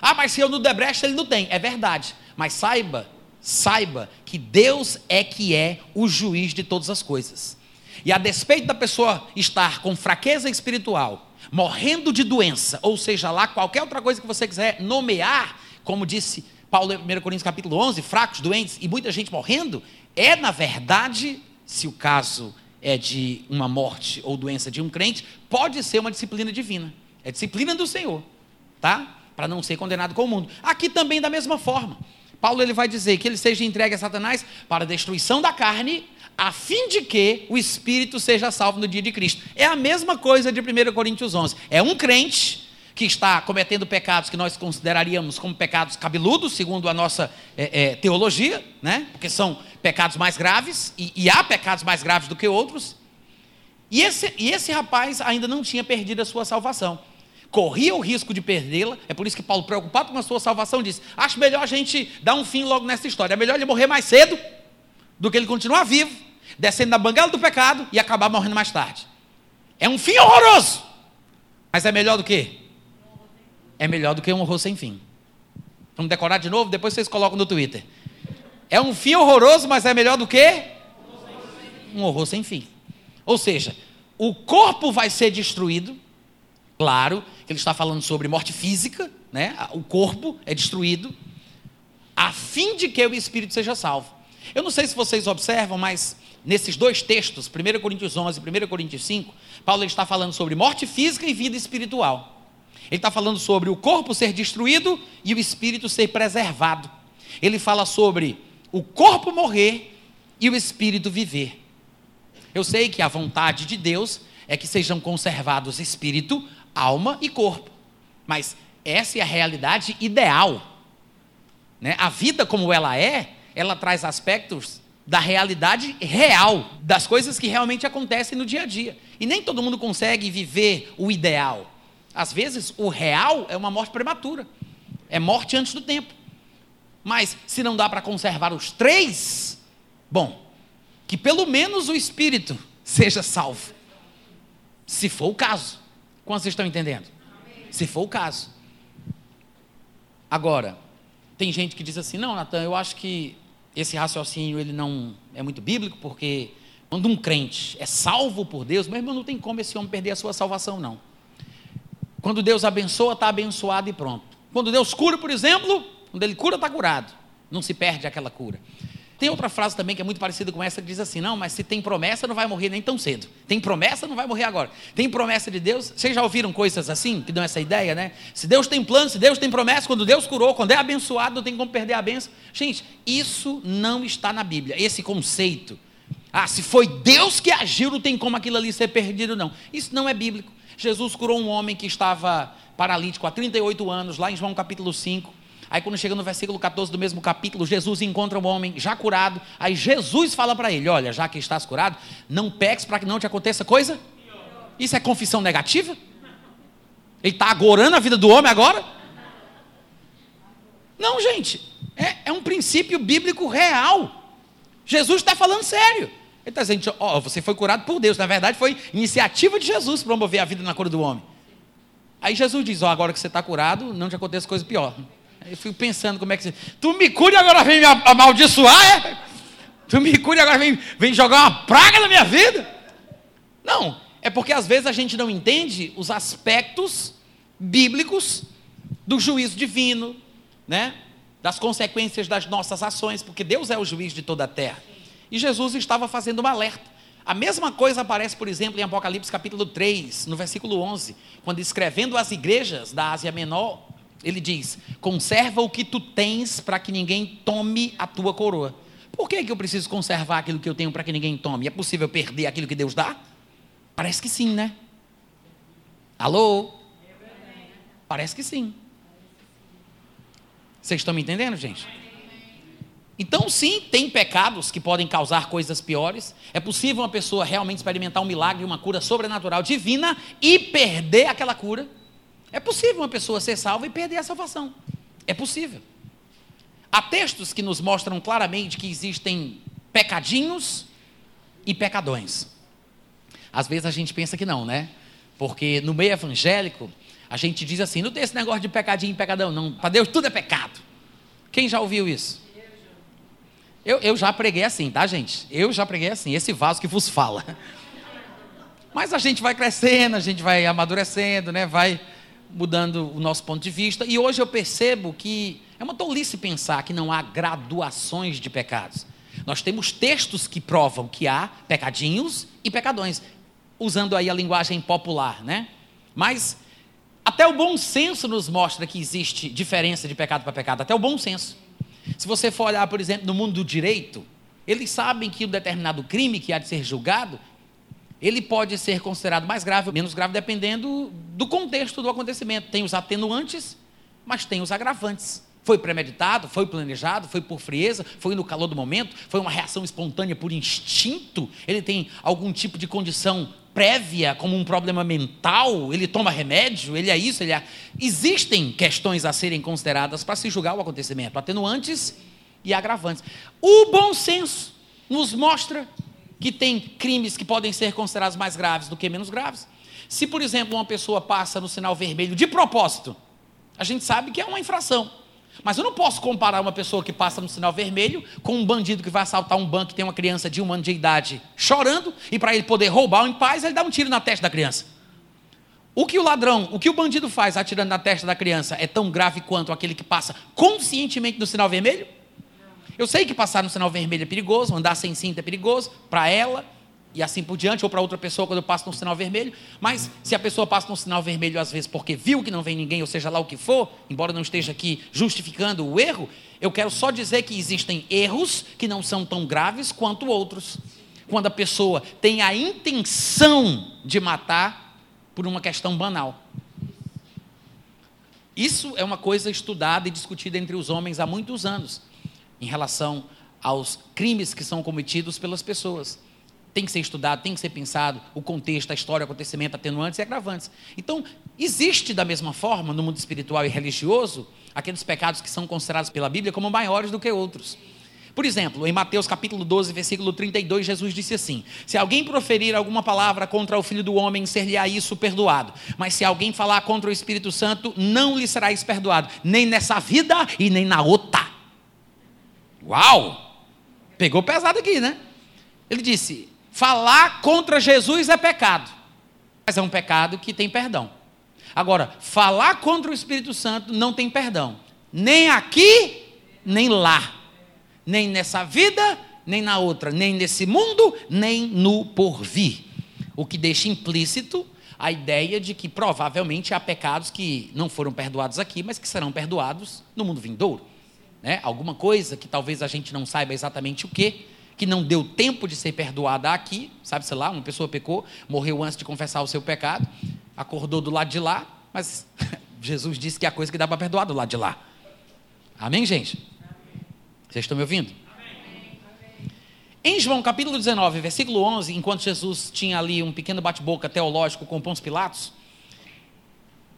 Ah, mas se eu der brecha, ele não tem. É verdade. Mas saiba, saiba que Deus é que é o juiz de todas as coisas. E a despeito da pessoa estar com fraqueza espiritual, morrendo de doença, ou seja lá, qualquer outra coisa que você quiser nomear, como disse Paulo em 1 Coríntios capítulo 11, fracos, doentes e muita gente morrendo, é na verdade, se o caso é de uma morte ou doença de um crente, pode ser uma disciplina divina. É disciplina do Senhor, tá? Para não ser condenado com o mundo. Aqui também da mesma forma. Paulo ele vai dizer que ele seja entregue a Satanás para a destruição da carne, a fim de que o espírito seja salvo no dia de Cristo. É a mesma coisa de 1 Coríntios 11. É um crente que está cometendo pecados que nós consideraríamos como pecados cabeludos, segundo a nossa é, é, teologia, né? porque são pecados mais graves, e, e, há pecados mais graves do que outros. E esse, e esse rapaz ainda não tinha perdido a sua salvação corria o risco de perdê-la. É por isso que Paulo, preocupado com a sua salvação, disse: Acho melhor a gente dar um fim logo nessa história. É melhor ele morrer mais cedo do que ele continuar vivo, descendo na bangala do pecado e acabar morrendo mais tarde. É um fim horroroso. Mas é melhor do que? É melhor do que um horror sem fim. Vamos decorar de novo? Depois vocês colocam no Twitter. É um fim horroroso, mas é melhor do que? Um horror sem fim. Ou seja, o corpo vai ser destruído, Claro que ele está falando sobre morte física, né? o corpo é destruído, a fim de que o espírito seja salvo. Eu não sei se vocês observam, mas nesses dois textos, 1 Coríntios 11 e 1 Coríntios 5, Paulo está falando sobre morte física e vida espiritual. Ele está falando sobre o corpo ser destruído e o espírito ser preservado. Ele fala sobre o corpo morrer e o espírito viver. Eu sei que a vontade de Deus é que sejam conservados espírito, alma e corpo. Mas essa é a realidade ideal. Né? A vida como ela é, ela traz aspectos da realidade real, das coisas que realmente acontecem no dia a dia. E nem todo mundo consegue viver o ideal. Às vezes, o real é uma morte prematura, é morte antes do tempo. Mas se não dá para conservar os três, bom, que pelo menos o espírito seja salvo, se for o caso. Quantos estão entendendo? Se for o caso. Agora, tem gente que diz assim: não, Natan, eu acho que esse raciocínio ele não é muito bíblico, porque Quando um crente é salvo por Deus, meu irmão, não tem como esse homem perder a sua salvação, não. Quando Deus abençoa, está abençoado e pronto. Quando Deus cura, por exemplo, quando Ele cura, está curado. Não se perde aquela cura. Tem outra frase também que é muito parecida com essa, que diz assim: não, mas se tem promessa, não vai morrer nem tão cedo. Tem promessa, não vai morrer agora. Tem promessa de Deus. Vocês já ouviram coisas assim, que dão essa ideia, né? Se Deus tem plano, se Deus tem promessa, quando Deus curou, quando é abençoado, não tem como perder a benção. Gente, isso não está na Bíblia. Esse conceito ah, se foi Deus que agiu, não tem como aquilo ali ser perdido, não. Isso não é bíblico. Jesus curou um homem que estava paralítico há 38 anos, lá em João capítulo 5. Aí quando chega no versículo 14 do mesmo capítulo, Jesus encontra um homem já curado. Aí Jesus fala para ele: Olha, já que estás curado, não peques para que não te aconteça coisa. Isso é confissão negativa? Ele está agorando a vida do homem agora? Não, gente. É, é um princípio bíblico real. Jesus está falando sério. Ele está dizendo, ó, oh, você foi curado por Deus. Na verdade, foi iniciativa de Jesus promover a vida na cura do homem. Aí Jesus diz, ó, oh, agora que você está curado, não te aconteça coisa pior. Aí eu fico pensando como é que. Tu me cure agora vem me amaldiçoar, é? Tu me cure agora vem, vem jogar uma praga na minha vida? Não, é porque às vezes a gente não entende os aspectos bíblicos do juízo divino, né? Das consequências das nossas ações, porque Deus é o juiz de toda a terra. E Jesus estava fazendo um alerta. A mesma coisa aparece, por exemplo, em Apocalipse capítulo 3, no versículo 11, quando escrevendo às igrejas da Ásia Menor, ele diz: Conserva o que tu tens para que ninguém tome a tua coroa. Por que, que eu preciso conservar aquilo que eu tenho para que ninguém tome? É possível perder aquilo que Deus dá? Parece que sim, né? Alô? Parece que sim. Vocês estão me entendendo, gente? Então, sim, tem pecados que podem causar coisas piores. É possível uma pessoa realmente experimentar um milagre, uma cura sobrenatural divina e perder aquela cura. É possível uma pessoa ser salva e perder a salvação. É possível. Há textos que nos mostram claramente que existem pecadinhos e pecadões. Às vezes a gente pensa que não, né? Porque no meio evangélico, a gente diz assim: não tem esse negócio de pecadinho e pecadão, não. Para Deus tudo é pecado. Quem já ouviu isso? Eu, eu já preguei assim, tá, gente? Eu já preguei assim, esse vaso que vos fala. Mas a gente vai crescendo, a gente vai amadurecendo, né? Vai mudando o nosso ponto de vista. E hoje eu percebo que é uma tolice pensar que não há graduações de pecados. Nós temos textos que provam que há pecadinhos e pecadões, usando aí a linguagem popular, né? Mas até o bom senso nos mostra que existe diferença de pecado para pecado, até o bom senso. Se você for olhar, por exemplo, no mundo do direito, eles sabem que um determinado crime que há de ser julgado, ele pode ser considerado mais grave ou menos grave, dependendo do contexto do acontecimento. Tem os atenuantes, mas tem os agravantes. Foi premeditado, foi planejado, foi por frieza, foi no calor do momento, foi uma reação espontânea por instinto. Ele tem algum tipo de condição prévia, como um problema mental, ele toma remédio, ele é isso, ele é. Existem questões a serem consideradas para se julgar o acontecimento, atenuantes e agravantes. O bom senso nos mostra que tem crimes que podem ser considerados mais graves do que menos graves. Se, por exemplo, uma pessoa passa no sinal vermelho de propósito, a gente sabe que é uma infração. Mas eu não posso comparar uma pessoa que passa no sinal vermelho com um bandido que vai assaltar um banco e tem uma criança de um ano de idade chorando, e para ele poder roubar em paz, ele dá um tiro na testa da criança. O que o ladrão, o que o bandido faz atirando na testa da criança é tão grave quanto aquele que passa conscientemente no sinal vermelho? Eu sei que passar no sinal vermelho é perigoso, andar sem cinta é perigoso para ela, e assim por diante, ou para outra pessoa quando eu passo no sinal vermelho. Mas se a pessoa passa no sinal vermelho, às vezes porque viu que não vem ninguém, ou seja lá o que for, embora não esteja aqui justificando o erro, eu quero só dizer que existem erros que não são tão graves quanto outros. Quando a pessoa tem a intenção de matar por uma questão banal. Isso é uma coisa estudada e discutida entre os homens há muitos anos, em relação aos crimes que são cometidos pelas pessoas tem que ser estudado, tem que ser pensado, o contexto, a história, o acontecimento, atenuantes e agravantes. Então, existe da mesma forma, no mundo espiritual e religioso, aqueles pecados que são considerados pela Bíblia como maiores do que outros. Por exemplo, em Mateus capítulo 12, versículo 32, Jesus disse assim: Se alguém proferir alguma palavra contra o filho do homem, ser-lhe-á isso perdoado. Mas se alguém falar contra o Espírito Santo, não lhe será isso perdoado, nem nessa vida e nem na outra. Uau! Pegou pesado aqui, né? Ele disse: Falar contra Jesus é pecado, mas é um pecado que tem perdão. Agora, falar contra o Espírito Santo não tem perdão, nem aqui, nem lá, nem nessa vida, nem na outra, nem nesse mundo, nem no porvir. O que deixa implícito a ideia de que provavelmente há pecados que não foram perdoados aqui, mas que serão perdoados no mundo vindouro. Né? Alguma coisa que talvez a gente não saiba exatamente o que, que não deu tempo de ser perdoada aqui, sabe, sei lá, uma pessoa pecou, morreu antes de confessar o seu pecado, acordou do lado de lá, mas Jesus disse que é a coisa que dá para perdoar do lado de lá. Amém, gente? Vocês estão me ouvindo? Em João capítulo 19, versículo 11, enquanto Jesus tinha ali um pequeno bate-boca teológico com Pôncio Pilatos,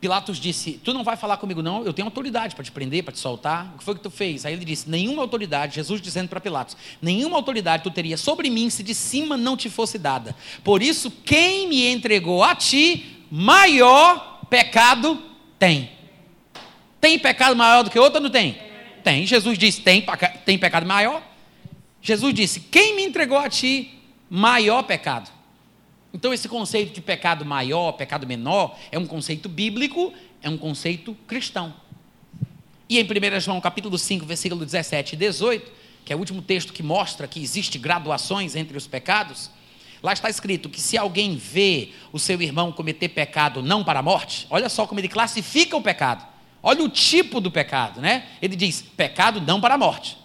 Pilatos disse: Tu não vai falar comigo, não, eu tenho autoridade para te prender, para te soltar. O que foi que tu fez? Aí ele disse: Nenhuma autoridade, Jesus dizendo para Pilatos: Nenhuma autoridade tu teria sobre mim se de cima não te fosse dada. Por isso, quem me entregou a ti, maior pecado tem. Tem pecado maior do que outro ou não tem? Tem. Jesus disse: Tem, tem pecado maior. Jesus disse: Quem me entregou a ti, maior pecado. Então, esse conceito de pecado maior, pecado menor, é um conceito bíblico, é um conceito cristão. E em 1 João capítulo 5, versículo 17 e 18, que é o último texto que mostra que existe graduações entre os pecados, lá está escrito que se alguém vê o seu irmão cometer pecado não para a morte, olha só como ele classifica o pecado. Olha o tipo do pecado, né? Ele diz: pecado não para a morte.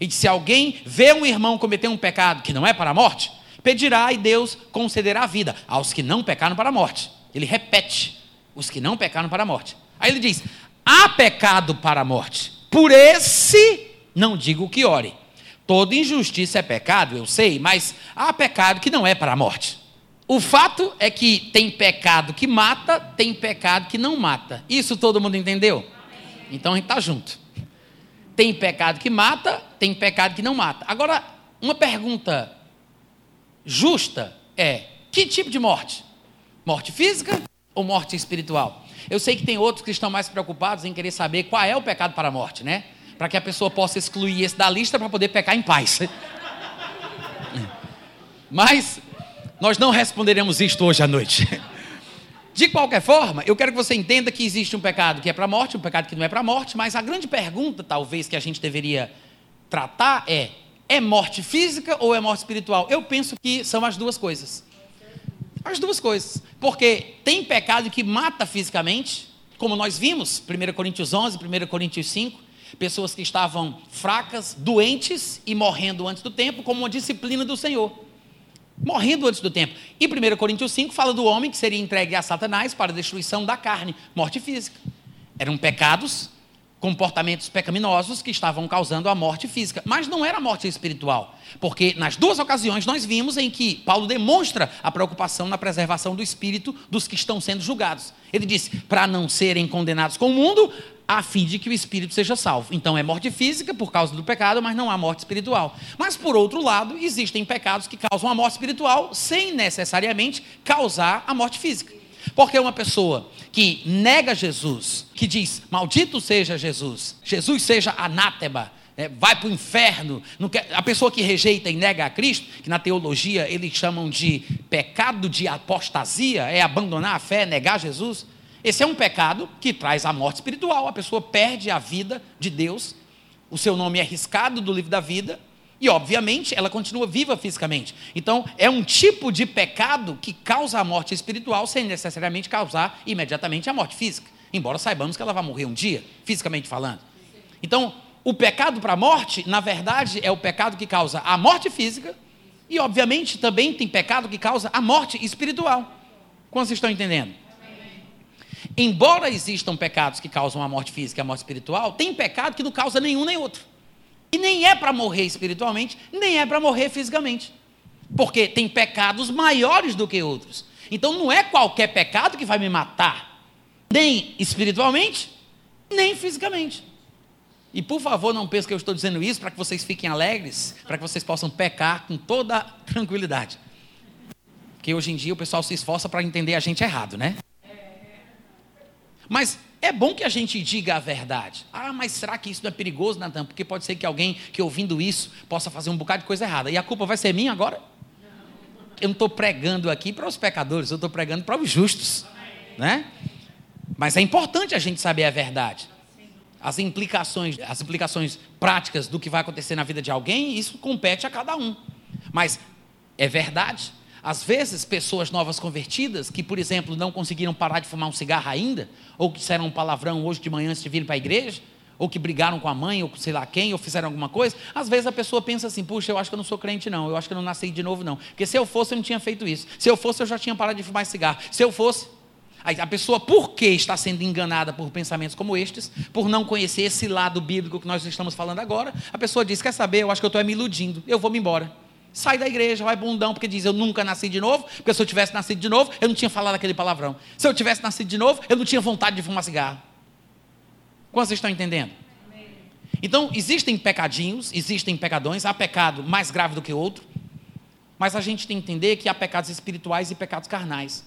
E se alguém vê um irmão cometer um pecado que não é para a morte, pedirá e Deus concederá a vida aos que não pecaram para a morte. Ele repete: os que não pecaram para a morte. Aí ele diz: há pecado para a morte. Por esse não digo que ore. Toda injustiça é pecado, eu sei, mas há pecado que não é para a morte. O fato é que tem pecado que mata, tem pecado que não mata. Isso todo mundo entendeu? Então a gente está junto. Tem pecado que mata, tem pecado que não mata. Agora, uma pergunta justa é: que tipo de morte? Morte física ou morte espiritual? Eu sei que tem outros que estão mais preocupados em querer saber qual é o pecado para a morte, né? Para que a pessoa possa excluir esse da lista para poder pecar em paz. Mas nós não responderemos isto hoje à noite. De qualquer forma, eu quero que você entenda que existe um pecado que é para a morte, um pecado que não é para a morte, mas a grande pergunta, talvez, que a gente deveria tratar é: é morte física ou é morte espiritual? Eu penso que são as duas coisas. As duas coisas. Porque tem pecado que mata fisicamente, como nós vimos, 1 Coríntios 11, 1 Coríntios 5, pessoas que estavam fracas, doentes e morrendo antes do tempo, como uma disciplina do Senhor morrendo antes do tempo. E 1 Coríntios 5 fala do homem que seria entregue a Satanás para a destruição da carne, morte física. Eram pecados, comportamentos pecaminosos que estavam causando a morte física, mas não era morte espiritual, porque nas duas ocasiões nós vimos em que Paulo demonstra a preocupação na preservação do espírito dos que estão sendo julgados. Ele disse: para não serem condenados com o mundo, a fim de que o espírito seja salvo. Então é morte física por causa do pecado, mas não há morte espiritual. Mas por outro lado, existem pecados que causam a morte espiritual sem necessariamente causar a morte física. Porque uma pessoa que nega Jesus, que diz, maldito seja Jesus, Jesus seja anátema, é, vai para o inferno. Quer, a pessoa que rejeita e nega a Cristo, que na teologia eles chamam de pecado de apostasia, é abandonar a fé, negar Jesus. Esse é um pecado que traz a morte espiritual. A pessoa perde a vida de Deus, o seu nome é riscado do livro da vida, e obviamente ela continua viva fisicamente. Então, é um tipo de pecado que causa a morte espiritual sem necessariamente causar imediatamente a morte física. Embora saibamos que ela vai morrer um dia, fisicamente falando. Então, o pecado para a morte, na verdade, é o pecado que causa a morte física, e obviamente também tem pecado que causa a morte espiritual. Como vocês estão entendendo? Embora existam pecados que causam a morte física e a morte espiritual, tem pecado que não causa nenhum nem outro. E nem é para morrer espiritualmente, nem é para morrer fisicamente. Porque tem pecados maiores do que outros. Então não é qualquer pecado que vai me matar, nem espiritualmente, nem fisicamente. E por favor, não pense que eu estou dizendo isso para que vocês fiquem alegres, para que vocês possam pecar com toda tranquilidade. Porque hoje em dia o pessoal se esforça para entender a gente errado, né? Mas é bom que a gente diga a verdade. Ah, mas será que isso não é perigoso, Natan? Porque pode ser que alguém que ouvindo isso possa fazer um bocado de coisa errada. E a culpa vai ser minha agora? eu não estou pregando aqui para os pecadores, eu estou pregando para os justos, né? Mas é importante a gente saber a verdade. As implicações, as implicações práticas do que vai acontecer na vida de alguém, isso compete a cada um. Mas é verdade. Às vezes, pessoas novas convertidas, que, por exemplo, não conseguiram parar de fumar um cigarro ainda, ou que disseram um palavrão hoje de manhã antes de vir para a igreja, ou que brigaram com a mãe, ou sei lá quem, ou fizeram alguma coisa, às vezes a pessoa pensa assim: puxa, eu acho que eu não sou crente, não, eu acho que eu não nasci de novo, não. Porque se eu fosse, eu não tinha feito isso. Se eu fosse, eu já tinha parado de fumar cigarro. Se eu fosse. A pessoa, por que está sendo enganada por pensamentos como estes, por não conhecer esse lado bíblico que nós estamos falando agora, a pessoa diz: quer saber, eu acho que eu estou me iludindo, eu vou me embora. Sai da igreja, vai bundão, porque diz: Eu nunca nasci de novo, porque se eu tivesse nascido de novo, eu não tinha falado aquele palavrão. Se eu tivesse nascido de novo, eu não tinha vontade de fumar cigarro. Quantos estão entendendo? Então, existem pecadinhos, existem pecadões, há pecado mais grave do que outro, mas a gente tem que entender que há pecados espirituais e pecados carnais.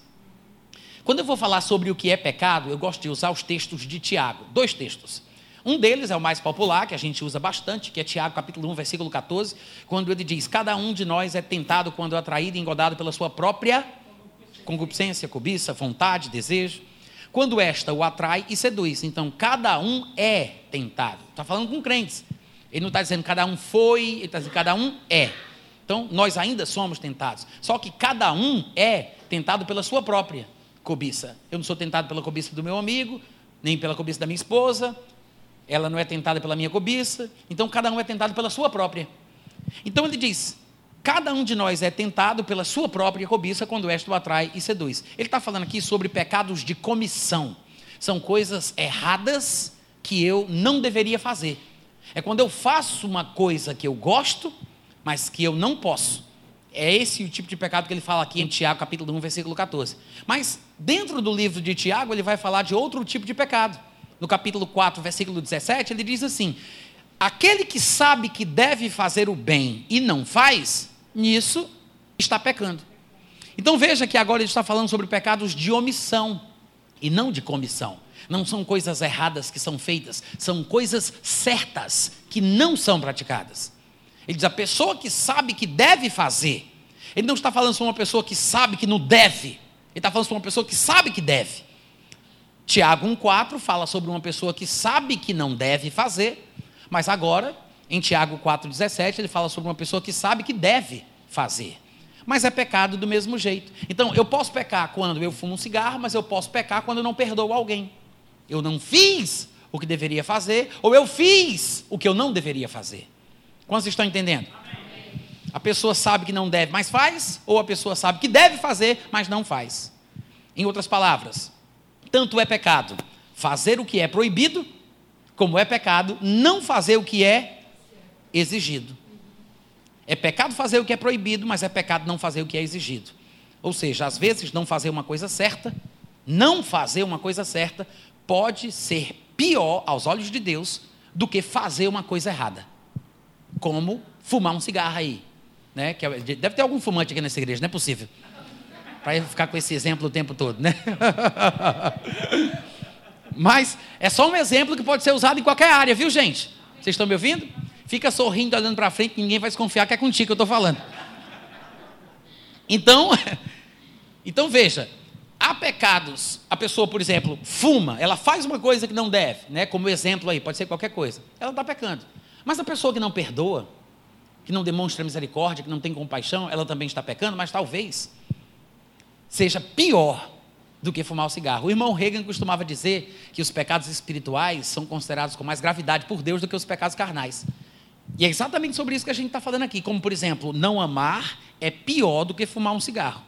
Quando eu vou falar sobre o que é pecado, eu gosto de usar os textos de Tiago, dois textos. Um deles é o mais popular, que a gente usa bastante, que é Tiago capítulo 1, versículo 14, quando ele diz: Cada um de nós é tentado quando é atraído e engodado pela sua própria concupiscência, cobiça, vontade, desejo quando esta o atrai e seduz. Então, cada um é tentado. Está falando com crentes. Ele não está dizendo cada um foi, ele está dizendo cada um é. Então, nós ainda somos tentados. Só que cada um é tentado pela sua própria cobiça. Eu não sou tentado pela cobiça do meu amigo, nem pela cobiça da minha esposa. Ela não é tentada pela minha cobiça. Então, cada um é tentado pela sua própria. Então, ele diz: Cada um de nós é tentado pela sua própria cobiça quando esta o atrai e seduz. Ele está falando aqui sobre pecados de comissão. São coisas erradas que eu não deveria fazer. É quando eu faço uma coisa que eu gosto, mas que eu não posso. É esse o tipo de pecado que ele fala aqui em Tiago, capítulo 1, versículo 14. Mas dentro do livro de Tiago, ele vai falar de outro tipo de pecado. No capítulo 4, versículo 17, ele diz assim: Aquele que sabe que deve fazer o bem e não faz, nisso está pecando. Então veja que agora ele está falando sobre pecados de omissão e não de comissão. Não são coisas erradas que são feitas, são coisas certas que não são praticadas. Ele diz: a pessoa que sabe que deve fazer. Ele não está falando sobre uma pessoa que sabe que não deve. Ele está falando sobre uma pessoa que sabe que deve. Tiago 1,4 fala sobre uma pessoa que sabe que não deve fazer, mas agora em Tiago 4,17, ele fala sobre uma pessoa que sabe que deve fazer. Mas é pecado do mesmo jeito. Então, eu posso pecar quando eu fumo um cigarro, mas eu posso pecar quando eu não perdoo alguém. Eu não fiz o que deveria fazer, ou eu fiz o que eu não deveria fazer. Quantos estão entendendo? A pessoa sabe que não deve, mas faz, ou a pessoa sabe que deve fazer, mas não faz. Em outras palavras, tanto é pecado fazer o que é proibido, como é pecado não fazer o que é exigido. É pecado fazer o que é proibido, mas é pecado não fazer o que é exigido. Ou seja, às vezes não fazer uma coisa certa, não fazer uma coisa certa, pode ser pior aos olhos de Deus do que fazer uma coisa errada. Como fumar um cigarro aí. Né? É, deve ter algum fumante aqui nessa igreja, não é possível. Para ficar com esse exemplo o tempo todo, né? Mas é só um exemplo que pode ser usado em qualquer área, viu, gente? Vocês estão me ouvindo? Fica sorrindo, olhando para frente, ninguém vai desconfiar que é contigo que eu estou falando. Então, então veja, há pecados, a pessoa, por exemplo, fuma, ela faz uma coisa que não deve, né? Como exemplo aí, pode ser qualquer coisa. Ela está pecando. Mas a pessoa que não perdoa, que não demonstra misericórdia, que não tem compaixão, ela também está pecando, mas talvez seja pior do que fumar o cigarro. O irmão Reagan costumava dizer que os pecados espirituais são considerados com mais gravidade por Deus do que os pecados carnais. E é exatamente sobre isso que a gente está falando aqui. Como, por exemplo, não amar é pior do que fumar um cigarro.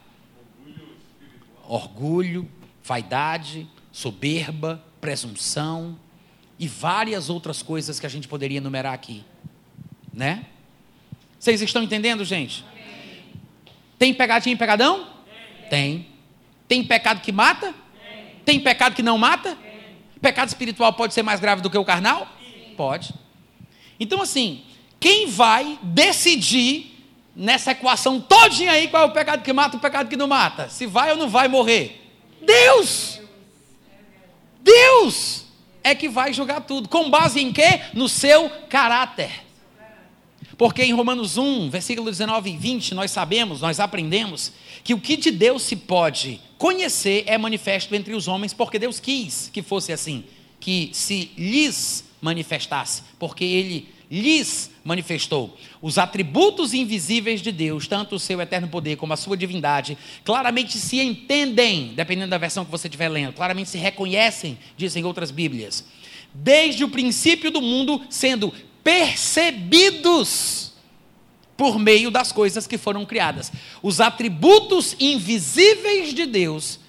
Orgulho, vaidade, soberba, presunção e várias outras coisas que a gente poderia enumerar aqui. Né? Vocês estão entendendo, gente? Tem pegadinha e pegadão? Tem. Tem pecado que mata? Tem pecado que não mata? Pecado espiritual pode ser mais grave do que o carnal? Pode. Então, assim, quem vai decidir nessa equação todinha aí qual é o pecado que mata e o pecado que não mata? Se vai ou não vai morrer? Deus! Deus é que vai julgar tudo. Com base em quê? No seu caráter. Porque em Romanos 1, versículo 19 e 20, nós sabemos, nós aprendemos que o que de Deus se pode conhecer é manifesto entre os homens, porque Deus quis que fosse assim, que se lhes manifestasse, porque ele lhes manifestou. Os atributos invisíveis de Deus, tanto o seu eterno poder como a sua divindade, claramente se entendem, dependendo da versão que você estiver lendo, claramente se reconhecem, dizem outras Bíblias, desde o princípio do mundo, sendo percebidos por meio das coisas que foram criadas. Os atributos invisíveis de Deus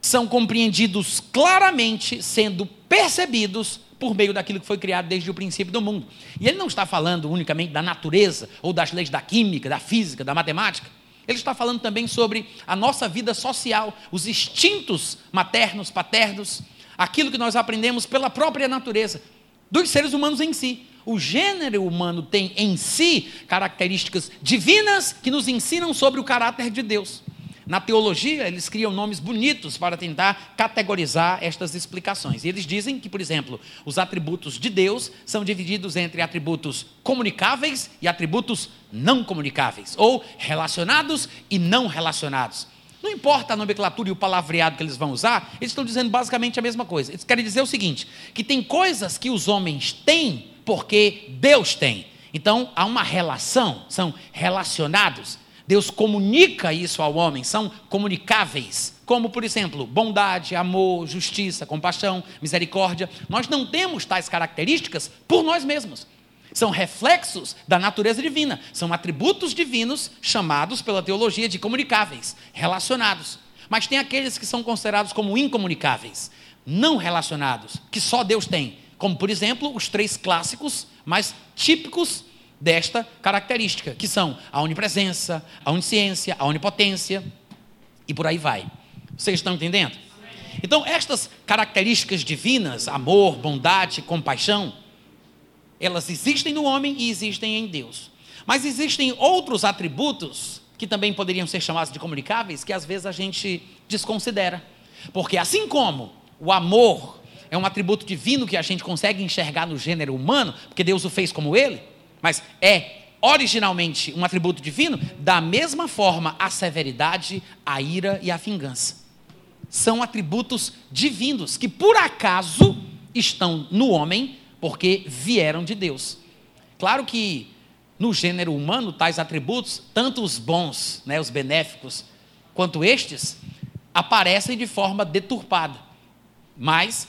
são compreendidos claramente, sendo percebidos por meio daquilo que foi criado desde o princípio do mundo. E ele não está falando unicamente da natureza ou das leis da química, da física, da matemática. Ele está falando também sobre a nossa vida social, os instintos maternos, paternos, aquilo que nós aprendemos pela própria natureza dos seres humanos em si. O gênero humano tem em si características divinas que nos ensinam sobre o caráter de Deus. Na teologia, eles criam nomes bonitos para tentar categorizar estas explicações. E eles dizem que, por exemplo, os atributos de Deus são divididos entre atributos comunicáveis e atributos não comunicáveis, ou relacionados e não relacionados. Não importa a nomenclatura e o palavreado que eles vão usar, eles estão dizendo basicamente a mesma coisa. Eles querem dizer o seguinte: que tem coisas que os homens têm porque Deus tem. Então há uma relação, são relacionados. Deus comunica isso ao homem, são comunicáveis, como por exemplo, bondade, amor, justiça, compaixão, misericórdia. Nós não temos tais características por nós mesmos. São reflexos da natureza divina, são atributos divinos chamados pela teologia de comunicáveis, relacionados. Mas tem aqueles que são considerados como incomunicáveis, não relacionados, que só Deus tem, como por exemplo, os três clássicos mais típicos desta característica, que são a onipresença, a onisciência, a onipotência e por aí vai. Vocês estão entendendo? Então, estas características divinas, amor, bondade, compaixão, elas existem no homem e existem em Deus. Mas existem outros atributos que também poderiam ser chamados de comunicáveis que às vezes a gente desconsidera. Porque assim como o amor é um atributo divino que a gente consegue enxergar no gênero humano, porque Deus o fez como ele, mas é originalmente um atributo divino, da mesma forma a severidade, a ira e a vingança. São atributos divinos que por acaso estão no homem porque vieram de Deus. Claro que no gênero humano tais atributos, tanto os bons, né, os benéficos, quanto estes, aparecem de forma deturpada. Mas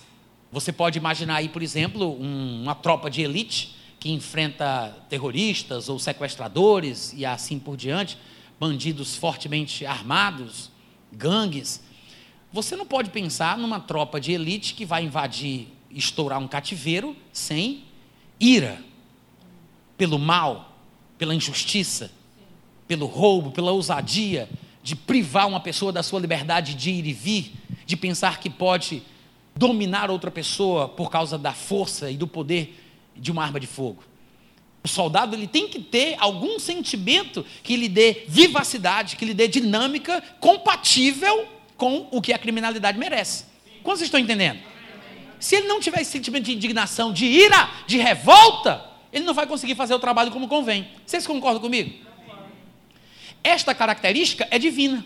você pode imaginar aí, por exemplo, um, uma tropa de elite que enfrenta terroristas ou sequestradores e assim por diante, bandidos fortemente armados, gangues. Você não pode pensar numa tropa de elite que vai invadir, estourar um cativeiro sem ira, pelo mal, pela injustiça, pelo roubo, pela ousadia de privar uma pessoa da sua liberdade de ir e vir, de pensar que pode dominar outra pessoa por causa da força e do poder de uma arma de fogo. O soldado ele tem que ter algum sentimento que lhe dê vivacidade, que lhe dê dinâmica compatível com o que a criminalidade merece. Quantos estão entendendo? Se ele não tiver esse sentimento de indignação, de ira, de revolta, ele não vai conseguir fazer o trabalho como convém. Vocês concordam comigo? Esta característica é divina.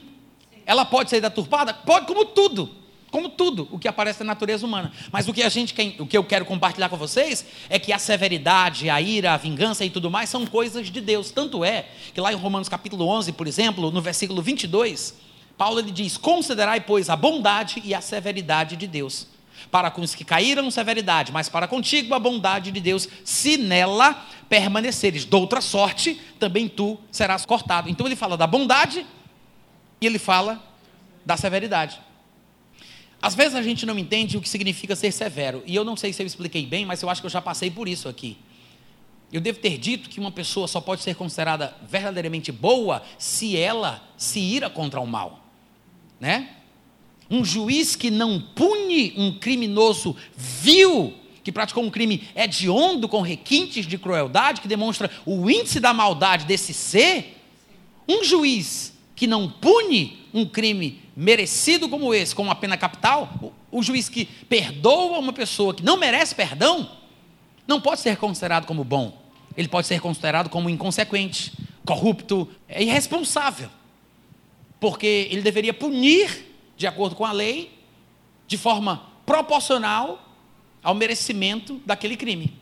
Ela pode ser deturpada? Pode, como tudo como tudo o que aparece na natureza humana. Mas o que a gente o que eu quero compartilhar com vocês é que a severidade, a ira, a vingança e tudo mais são coisas de Deus. Tanto é que lá em Romanos capítulo 11, por exemplo, no versículo 22, Paulo ele diz: "Considerai, pois, a bondade e a severidade de Deus, para com os que caíram severidade, mas para contigo a bondade de Deus, se nela permaneceres. De outra sorte, também tu serás cortado." Então ele fala da bondade e ele fala da severidade. Às vezes a gente não entende o que significa ser severo. E eu não sei se eu expliquei bem, mas eu acho que eu já passei por isso aqui. Eu devo ter dito que uma pessoa só pode ser considerada verdadeiramente boa se ela se ira contra o mal. Né? Um juiz que não pune um criminoso vil, que praticou um crime hediondo com requintes de crueldade, que demonstra o índice da maldade desse ser, um juiz que não pune um crime merecido como esse, com uma pena capital, o, o juiz que perdoa uma pessoa que não merece perdão, não pode ser considerado como bom. ele pode ser considerado como inconsequente, corrupto, é irresponsável. Porque ele deveria punir, de acordo com a lei, de forma proporcional ao merecimento daquele crime.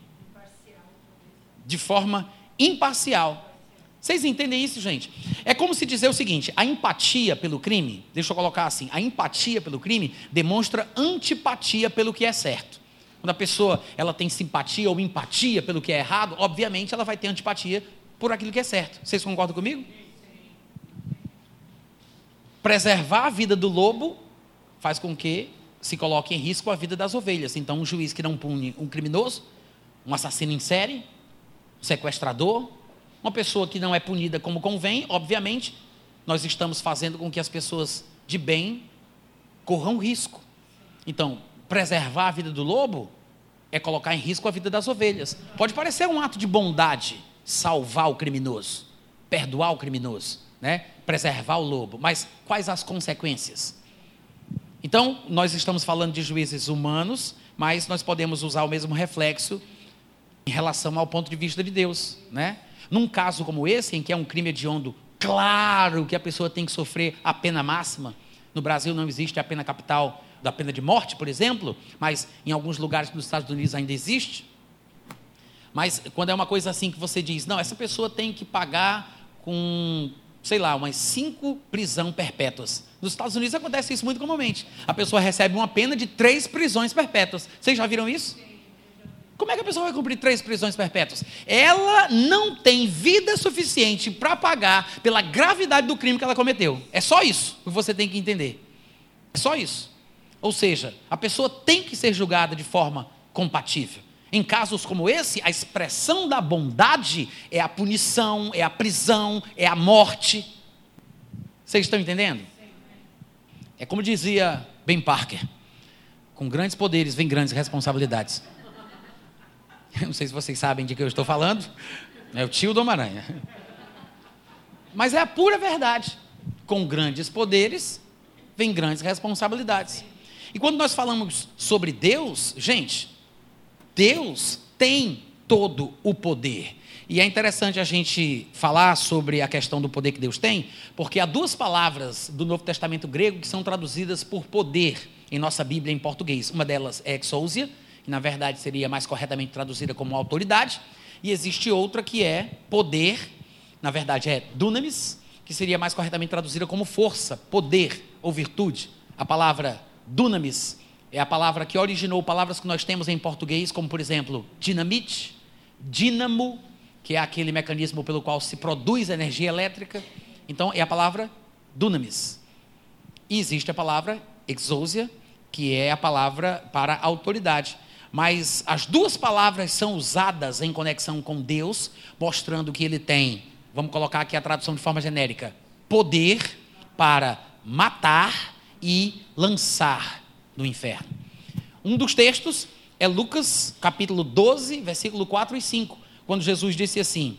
De forma imparcial. Vocês entendem isso, gente? É como se dizer o seguinte: a empatia pelo crime, deixa eu colocar assim, a empatia pelo crime demonstra antipatia pelo que é certo. Quando a pessoa ela tem simpatia ou empatia pelo que é errado, obviamente ela vai ter antipatia por aquilo que é certo. Vocês concordam comigo? Preservar a vida do lobo faz com que se coloque em risco a vida das ovelhas. Então, um juiz que não pune um criminoso, um assassino em série, um sequestrador, uma pessoa que não é punida como convém, obviamente, nós estamos fazendo com que as pessoas de bem corram risco. Então, preservar a vida do lobo é colocar em risco a vida das ovelhas. Pode parecer um ato de bondade salvar o criminoso, perdoar o criminoso, né? preservar o lobo, mas quais as consequências? Então, nós estamos falando de juízes humanos, mas nós podemos usar o mesmo reflexo em relação ao ponto de vista de Deus, né? Num caso como esse, em que é um crime hediondo, claro que a pessoa tem que sofrer a pena máxima. No Brasil não existe a pena capital da pena de morte, por exemplo, mas em alguns lugares dos Estados Unidos ainda existe. Mas quando é uma coisa assim que você diz, não, essa pessoa tem que pagar com, sei lá, umas cinco prisão perpétuas. Nos Estados Unidos acontece isso muito comumente. A pessoa recebe uma pena de três prisões perpétuas. Vocês já viram isso? Como é que a pessoa vai cumprir três prisões perpétuas? Ela não tem vida suficiente para pagar pela gravidade do crime que ela cometeu. É só isso que você tem que entender. É só isso. Ou seja, a pessoa tem que ser julgada de forma compatível. Em casos como esse, a expressão da bondade é a punição, é a prisão, é a morte. Vocês estão entendendo? É como dizia Ben Parker: com grandes poderes vem grandes responsabilidades. Não sei se vocês sabem de que eu estou falando. É o tio do Homem-Aranha. Mas é a pura verdade. Com grandes poderes, vem grandes responsabilidades. E quando nós falamos sobre Deus, gente, Deus tem todo o poder. E é interessante a gente falar sobre a questão do poder que Deus tem, porque há duas palavras do Novo Testamento grego que são traduzidas por poder em nossa Bíblia em português. Uma delas é exousia, que na verdade seria mais corretamente traduzida como autoridade, e existe outra que é poder, na verdade é dunamis, que seria mais corretamente traduzida como força, poder ou virtude. A palavra dunamis é a palavra que originou palavras que nós temos em português, como por exemplo, dinamite, dínamo, que é aquele mecanismo pelo qual se produz energia elétrica. Então é a palavra dunamis. E existe a palavra exousia, que é a palavra para autoridade. Mas as duas palavras são usadas em conexão com Deus, mostrando que ele tem, vamos colocar aqui a tradução de forma genérica, poder para matar e lançar no inferno. Um dos textos é Lucas capítulo 12, versículo 4 e 5, quando Jesus disse assim: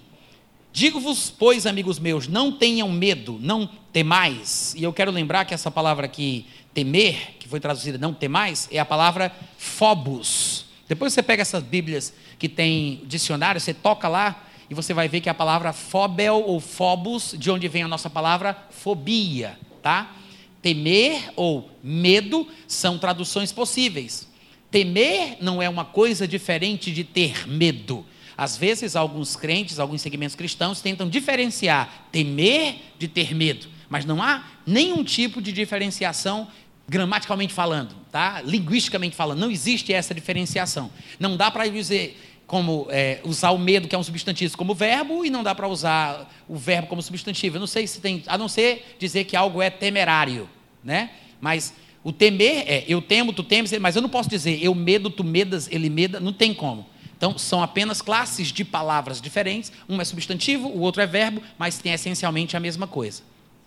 Digo-vos, pois, amigos meus, não tenham medo, não temais. E eu quero lembrar que essa palavra aqui, temer, que foi traduzida não temais, é a palavra phobos. Depois você pega essas Bíblias que tem dicionário, você toca lá e você vai ver que a palavra phobel ou phobos, de onde vem a nossa palavra fobia, tá? Temer ou medo são traduções possíveis. Temer não é uma coisa diferente de ter medo. Às vezes, alguns crentes, alguns segmentos cristãos tentam diferenciar temer de ter medo, mas não há nenhum tipo de diferenciação gramaticalmente falando, tá? Linguisticamente falando, não existe essa diferenciação. Não dá para dizer como é, usar o medo, que é um substantivo, como verbo, e não dá para usar o verbo como substantivo. Eu não sei se tem, a não ser dizer que algo é temerário, né? Mas o temer é eu temo, tu temes, mas eu não posso dizer eu medo, tu medas, ele meda, não tem como. Então, são apenas classes de palavras diferentes. Um é substantivo, o outro é verbo, mas tem essencialmente a mesma coisa.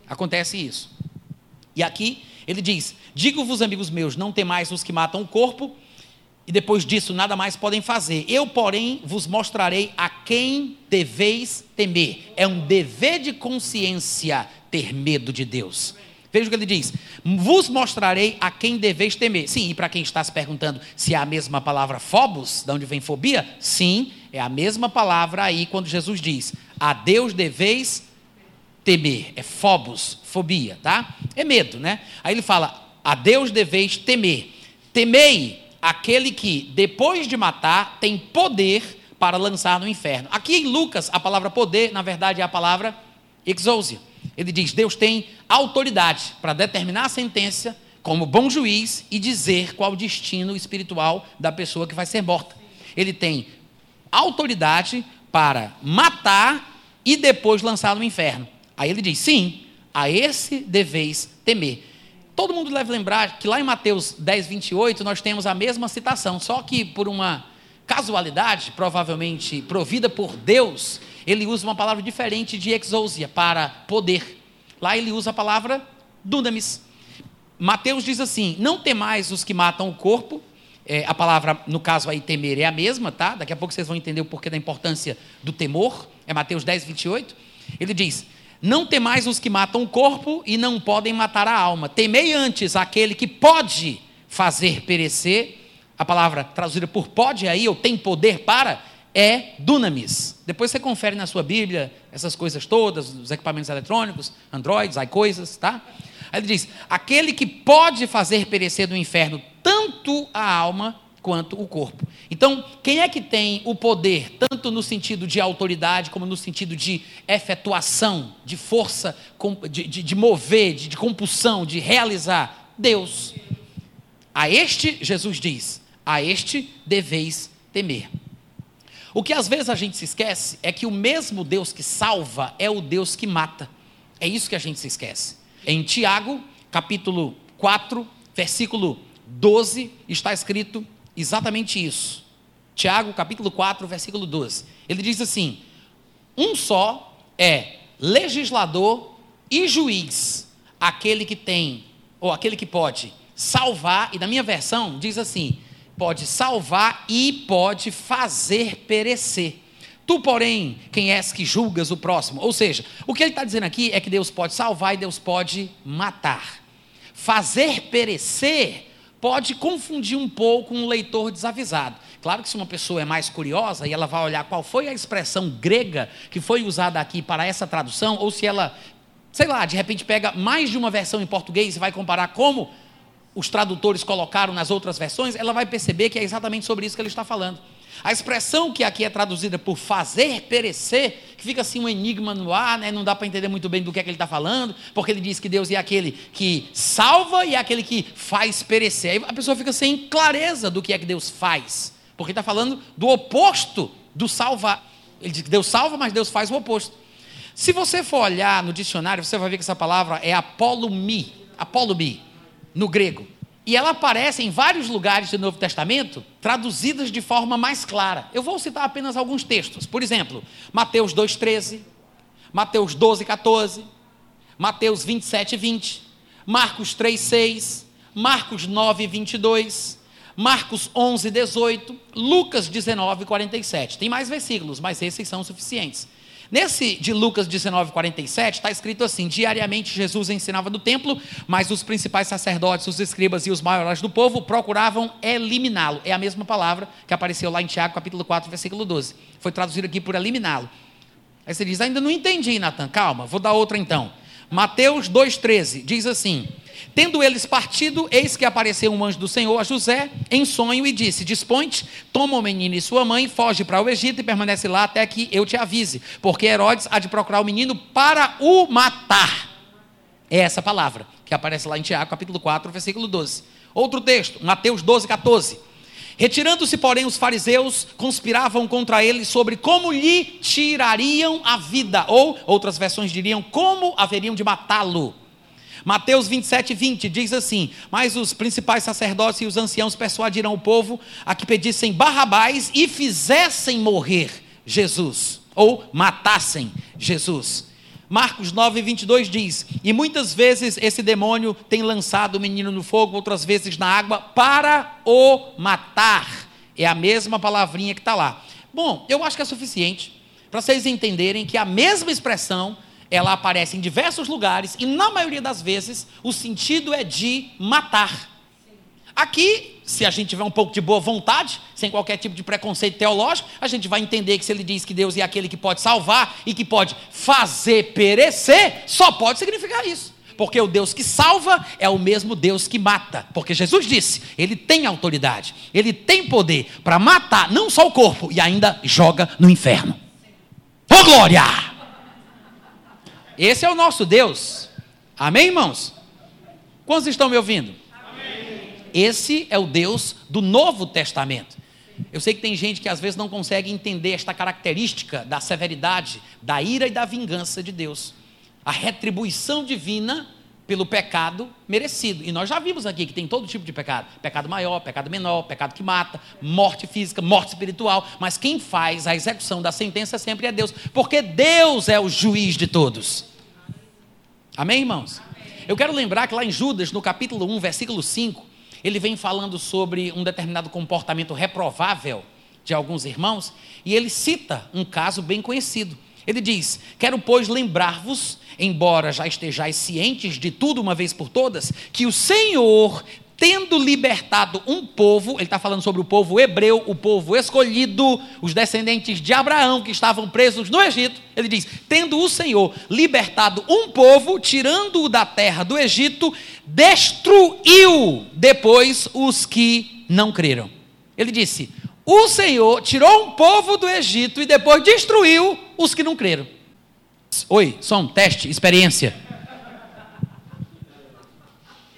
Acontece isso. E aqui ele diz: Digo-vos, amigos meus, não temais os que matam o corpo, e depois disso nada mais podem fazer. Eu, porém, vos mostrarei a quem deveis temer. É um dever de consciência ter medo de Deus. Veja o que ele diz: Vos mostrarei a quem deveis temer. Sim, e para quem está se perguntando se é a mesma palavra phobos, de onde vem fobia? Sim, É a mesma palavra aí quando Jesus diz: A Deus deveis temer. É phobos, fobia, tá? É medo, né? Aí ele fala: A Deus deveis temer. Temei aquele que, depois de matar, tem poder para lançar no inferno. Aqui em Lucas, a palavra poder, na verdade, é a palavra exousia. Ele diz: Deus tem autoridade para determinar a sentença como bom juiz e dizer qual o destino espiritual da pessoa que vai ser morta. Ele tem autoridade para matar e depois lançar no inferno. Aí ele diz: sim, a esse deveis temer. Todo mundo deve lembrar que lá em Mateus 10, 28, nós temos a mesma citação, só que por uma casualidade, provavelmente provida por Deus, ele usa uma palavra diferente de exousia, para poder. Lá ele usa a palavra dunamis. Mateus diz assim: Não temais os que matam o corpo. É, a palavra, no caso aí, temer é a mesma, tá? Daqui a pouco vocês vão entender o porquê da importância do temor. É Mateus 10, 28. Ele diz: Não temais os que matam o corpo e não podem matar a alma. Temei antes aquele que pode fazer perecer. A palavra traduzida por pode aí, ou tem poder para, é dunamis. Depois você confere na sua Bíblia essas coisas todas, os equipamentos eletrônicos, androids, coisas, tá? Aí ele diz: aquele que pode fazer perecer do inferno tanto a alma quanto o corpo. Então, quem é que tem o poder, tanto no sentido de autoridade, como no sentido de efetuação, de força, de, de, de mover, de, de compulsão, de realizar? Deus. A este, Jesus diz: a este deveis temer. O que às vezes a gente se esquece é que o mesmo Deus que salva é o Deus que mata. É isso que a gente se esquece. Em Tiago, capítulo 4, versículo 12, está escrito exatamente isso. Tiago, capítulo 4, versículo 12. Ele diz assim: Um só é legislador e juiz, aquele que tem, ou aquele que pode salvar, e na minha versão diz assim: pode salvar e pode fazer perecer. Tu, porém, quem és que julgas o próximo? Ou seja, o que ele está dizendo aqui é que Deus pode salvar e Deus pode matar. Fazer perecer pode confundir um pouco um leitor desavisado. Claro que se uma pessoa é mais curiosa e ela vai olhar qual foi a expressão grega que foi usada aqui para essa tradução, ou se ela, sei lá, de repente pega mais de uma versão em português e vai comparar como os tradutores colocaram nas outras versões, ela vai perceber que é exatamente sobre isso que ele está falando. A expressão que aqui é traduzida por fazer perecer, que fica assim um enigma no ar, né? não dá para entender muito bem do que é que ele está falando, porque ele diz que Deus é aquele que salva e é aquele que faz perecer. Aí a pessoa fica sem clareza do que é que Deus faz, porque está falando do oposto do salvar. Ele diz que Deus salva, mas Deus faz o oposto. Se você for olhar no dicionário, você vai ver que essa palavra é apolumi, apolumi no grego. E ela aparece em vários lugares do Novo Testamento, traduzidas de forma mais clara. Eu vou citar apenas alguns textos. Por exemplo, Mateus 2,13, Mateus 12, 14, Mateus 27, 20, Marcos 3, 6, Marcos 9, 22, Marcos 11, 18, Lucas 19, 47. Tem mais versículos, mas esses são suficientes. Nesse de Lucas 19, 47, está escrito assim: diariamente Jesus ensinava no templo, mas os principais sacerdotes, os escribas e os maiores do povo procuravam eliminá-lo. É a mesma palavra que apareceu lá em Tiago, capítulo 4, versículo 12. Foi traduzido aqui por eliminá-lo. Aí você diz: ainda não entendi, Natan. Calma, vou dar outra então. Mateus 2,13 diz assim: Tendo eles partido, eis que apareceu um anjo do Senhor a José em sonho e disse: Dispõe-te, toma o menino e sua mãe, foge para o Egito e permanece lá até que eu te avise, porque Herodes há de procurar o menino para o matar. É essa palavra que aparece lá em Tiago, capítulo 4, versículo 12. Outro texto, Mateus 12, 14. Retirando-se, porém, os fariseus conspiravam contra ele sobre como lhe tirariam a vida, ou outras versões diriam como haveriam de matá-lo. Mateus 27, 20 diz assim: Mas os principais sacerdotes e os anciãos persuadiram o povo a que pedissem Barrabás e fizessem morrer Jesus, ou matassem Jesus. Marcos 9, 22 diz: E muitas vezes esse demônio tem lançado o menino no fogo, outras vezes na água, para o matar. É a mesma palavrinha que está lá. Bom, eu acho que é suficiente para vocês entenderem que a mesma expressão ela aparece em diversos lugares e, na maioria das vezes, o sentido é de matar. Aqui, se a gente tiver um pouco de boa vontade, sem qualquer tipo de preconceito teológico, a gente vai entender que se ele diz que Deus é aquele que pode salvar e que pode fazer perecer, só pode significar isso. Porque o Deus que salva é o mesmo Deus que mata. Porque Jesus disse, ele tem autoridade, ele tem poder para matar não só o corpo, e ainda joga no inferno. Ô oh, glória! Esse é o nosso Deus. Amém, irmãos? Quantos estão me ouvindo? Amém. Esse é o Deus do Novo Testamento. Eu sei que tem gente que às vezes não consegue entender esta característica da severidade, da ira e da vingança de Deus. A retribuição divina pelo pecado merecido. E nós já vimos aqui que tem todo tipo de pecado: pecado maior, pecado menor, pecado que mata, morte física, morte espiritual. Mas quem faz a execução da sentença sempre é Deus, porque Deus é o juiz de todos. Amém, irmãos? Eu quero lembrar que lá em Judas, no capítulo 1, versículo 5, ele vem falando sobre um determinado comportamento reprovável de alguns irmãos, e ele cita um caso bem conhecido. Ele diz: Quero, pois, lembrar-vos, embora já estejais cientes de tudo uma vez por todas, que o Senhor tendo libertado um povo, ele está falando sobre o povo hebreu, o povo escolhido, os descendentes de Abraão que estavam presos no Egito, ele diz: tendo o Senhor libertado um povo, tirando-o da terra do Egito, destruiu depois os que não creram. Ele disse: o Senhor tirou um povo do Egito e depois destruiu os que não creram. Oi, som, teste, experiência.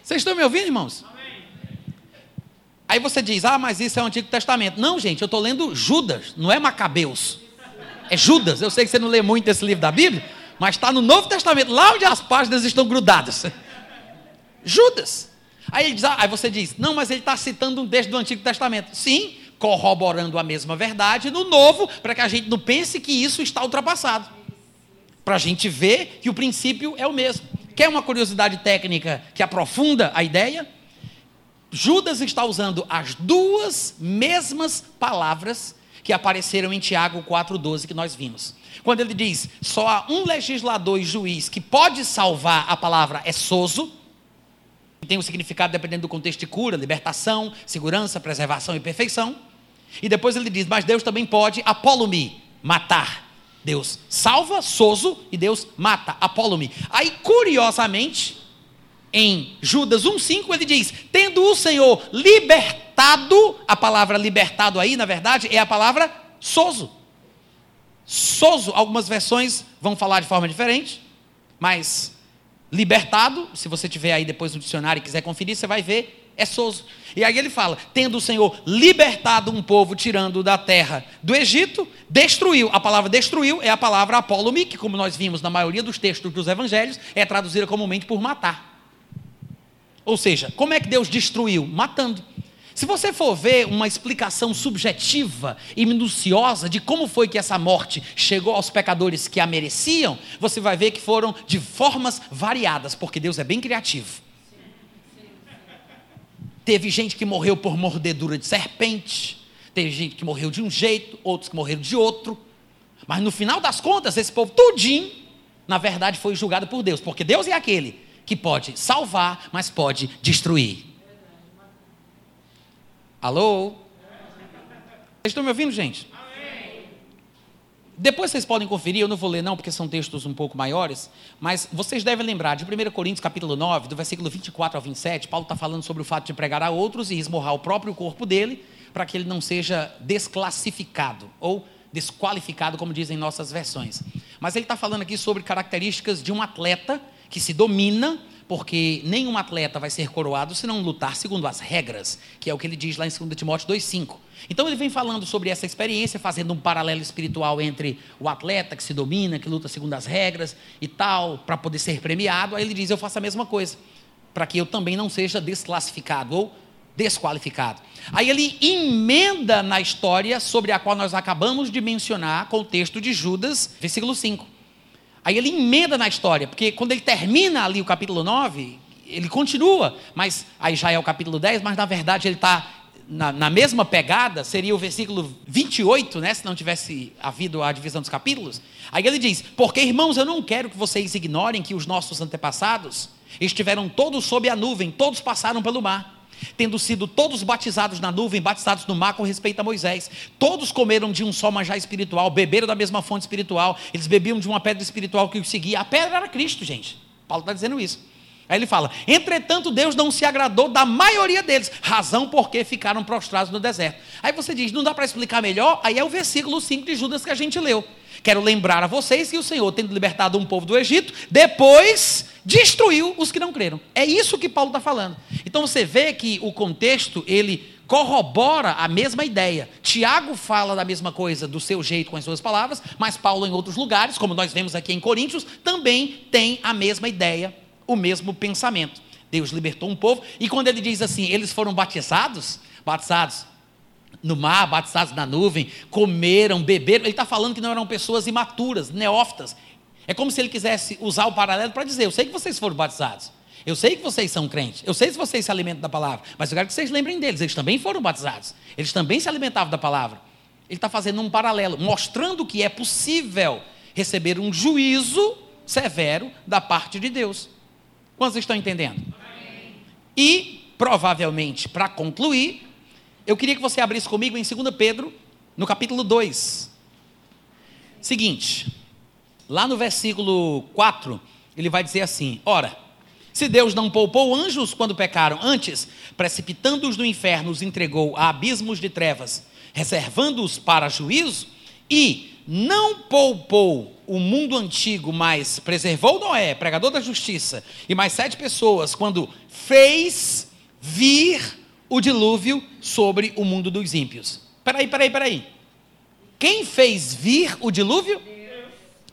Vocês estão me ouvindo, irmãos? Aí você diz, ah, mas isso é o Antigo Testamento. Não, gente, eu estou lendo Judas, não é Macabeus. É Judas. Eu sei que você não lê muito esse livro da Bíblia, mas está no Novo Testamento, lá onde as páginas estão grudadas. Judas. Aí, diz, ah, aí você diz, não, mas ele está citando um texto do Antigo Testamento. Sim, corroborando a mesma verdade no Novo, para que a gente não pense que isso está ultrapassado. Para a gente ver que o princípio é o mesmo. Quer uma curiosidade técnica que aprofunda a ideia? Judas está usando as duas mesmas palavras que apareceram em Tiago 4,12 que nós vimos. Quando ele diz só há um legislador e juiz que pode salvar, a palavra é soso, tem um significado dependendo do contexto de cura, libertação, segurança, preservação e perfeição. E depois ele diz, mas Deus também pode apolumi, matar. Deus salva, soso, e Deus mata, apolumi. Aí, curiosamente, em Judas 1,5, ele diz: Tendo o Senhor libertado, a palavra libertado aí, na verdade, é a palavra soso. Soso, algumas versões vão falar de forma diferente, mas libertado, se você tiver aí depois no dicionário e quiser conferir, você vai ver, é soso. E aí ele fala: tendo o Senhor libertado um povo, tirando da terra do Egito, destruiu. A palavra destruiu é a palavra apolumi, que, como nós vimos na maioria dos textos dos evangelhos, é traduzida comumente por matar. Ou seja, como é que Deus destruiu? Matando. Se você for ver uma explicação subjetiva e minuciosa de como foi que essa morte chegou aos pecadores que a mereciam, você vai ver que foram de formas variadas, porque Deus é bem criativo. Teve gente que morreu por mordedura de serpente, teve gente que morreu de um jeito, outros que morreram de outro. Mas no final das contas, esse povo tudinho, na verdade, foi julgado por Deus, porque Deus é aquele que pode salvar, mas pode destruir. Alô? Vocês estão me ouvindo, gente? Depois vocês podem conferir, eu não vou ler não, porque são textos um pouco maiores, mas vocês devem lembrar de 1 Coríntios capítulo 9, do versículo 24 ao 27, Paulo está falando sobre o fato de pregar a outros e esmorrar o próprio corpo dele, para que ele não seja desclassificado ou desqualificado, como dizem nossas versões. Mas ele está falando aqui sobre características de um atleta que se domina, porque nenhum atleta vai ser coroado se não lutar segundo as regras, que é o que ele diz lá em 2 Timóteo 2,5. Então ele vem falando sobre essa experiência, fazendo um paralelo espiritual entre o atleta que se domina, que luta segundo as regras e tal, para poder ser premiado. Aí ele diz: Eu faço a mesma coisa, para que eu também não seja desclassificado ou desqualificado. Aí ele emenda na história sobre a qual nós acabamos de mencionar, com o texto de Judas, versículo 5. Aí ele emenda na história, porque quando ele termina ali o capítulo 9, ele continua, mas aí já é o capítulo 10, mas na verdade ele está na, na, mesma pegada, seria o versículo 28, né, se não tivesse havido a divisão dos capítulos. Aí ele diz: Porque irmãos, eu não quero que vocês ignorem que os nossos antepassados estiveram todos sob a nuvem, todos passaram pelo mar. Tendo sido todos batizados na nuvem, batizados no mar com respeito a Moisés. Todos comeram de um só manjar espiritual, beberam da mesma fonte espiritual, eles bebiam de uma pedra espiritual que os seguia. A pedra era Cristo, gente. Paulo está dizendo isso. Aí ele fala: entretanto, Deus não se agradou da maioria deles, razão porque ficaram prostrados no deserto. Aí você diz: não dá para explicar melhor? Aí é o versículo 5 de Judas que a gente leu. Quero lembrar a vocês que o Senhor, tendo libertado um povo do Egito, depois destruiu os que não creram. É isso que Paulo está falando. Então você vê que o contexto, ele corrobora a mesma ideia. Tiago fala da mesma coisa do seu jeito com as suas palavras, mas Paulo, em outros lugares, como nós vemos aqui em Coríntios, também tem a mesma ideia, o mesmo pensamento. Deus libertou um povo, e quando ele diz assim, eles foram batizados, batizados no mar, batizados na nuvem, comeram, beberam. Ele está falando que não eram pessoas imaturas, neófitas. É como se ele quisesse usar o paralelo para dizer: Eu sei que vocês foram batizados. Eu sei que vocês são crentes. Eu sei que vocês se alimentam da palavra. Mas eu quero que vocês lembrem deles. Eles também foram batizados. Eles também se alimentavam da palavra. Ele está fazendo um paralelo, mostrando que é possível receber um juízo severo da parte de Deus. Quantos estão entendendo? E, provavelmente, para concluir, eu queria que você abrisse comigo em 2 Pedro, no capítulo 2. Seguinte, lá no versículo 4, ele vai dizer assim: Ora, se Deus não poupou anjos quando pecaram, antes, precipitando-os no inferno, os entregou a abismos de trevas, reservando-os para juízo, e não poupou o mundo antigo, mas preservou Noé, pregador da justiça, e mais sete pessoas, quando fez vir o dilúvio sobre o mundo dos ímpios. Peraí, peraí, peraí. Quem fez vir o dilúvio?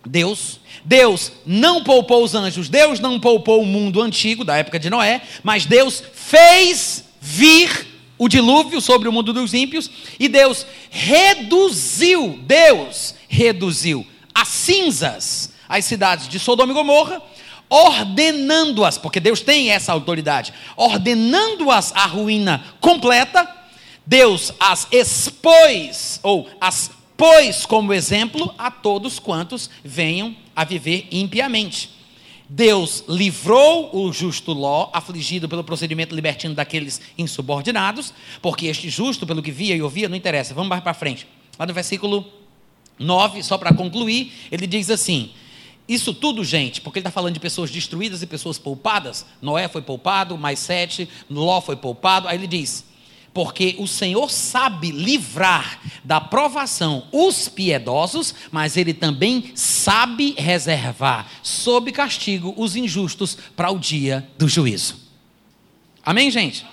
Deus. Deus não poupou os anjos, Deus não poupou o mundo antigo, da época de Noé, mas Deus fez vir o dilúvio sobre o mundo dos ímpios, e Deus reduziu, Deus reduziu a cinzas as cidades de Sodoma e Gomorra, ordenando-as, porque Deus tem essa autoridade, ordenando-as à ruína completa, Deus as expôs, ou as pôs como exemplo a todos quantos venham a viver impiamente. Deus livrou o justo Ló, afligido pelo procedimento libertino daqueles insubordinados, porque este justo, pelo que via e ouvia, não interessa. Vamos mais para frente. Lá no versículo 9, só para concluir, ele diz assim: isso tudo, gente, porque ele está falando de pessoas destruídas e pessoas poupadas. Noé foi poupado, mais sete, Ló foi poupado. Aí ele diz: porque o Senhor sabe livrar da provação os piedosos, mas ele também sabe reservar sob castigo os injustos para o dia do juízo. Amém, gente?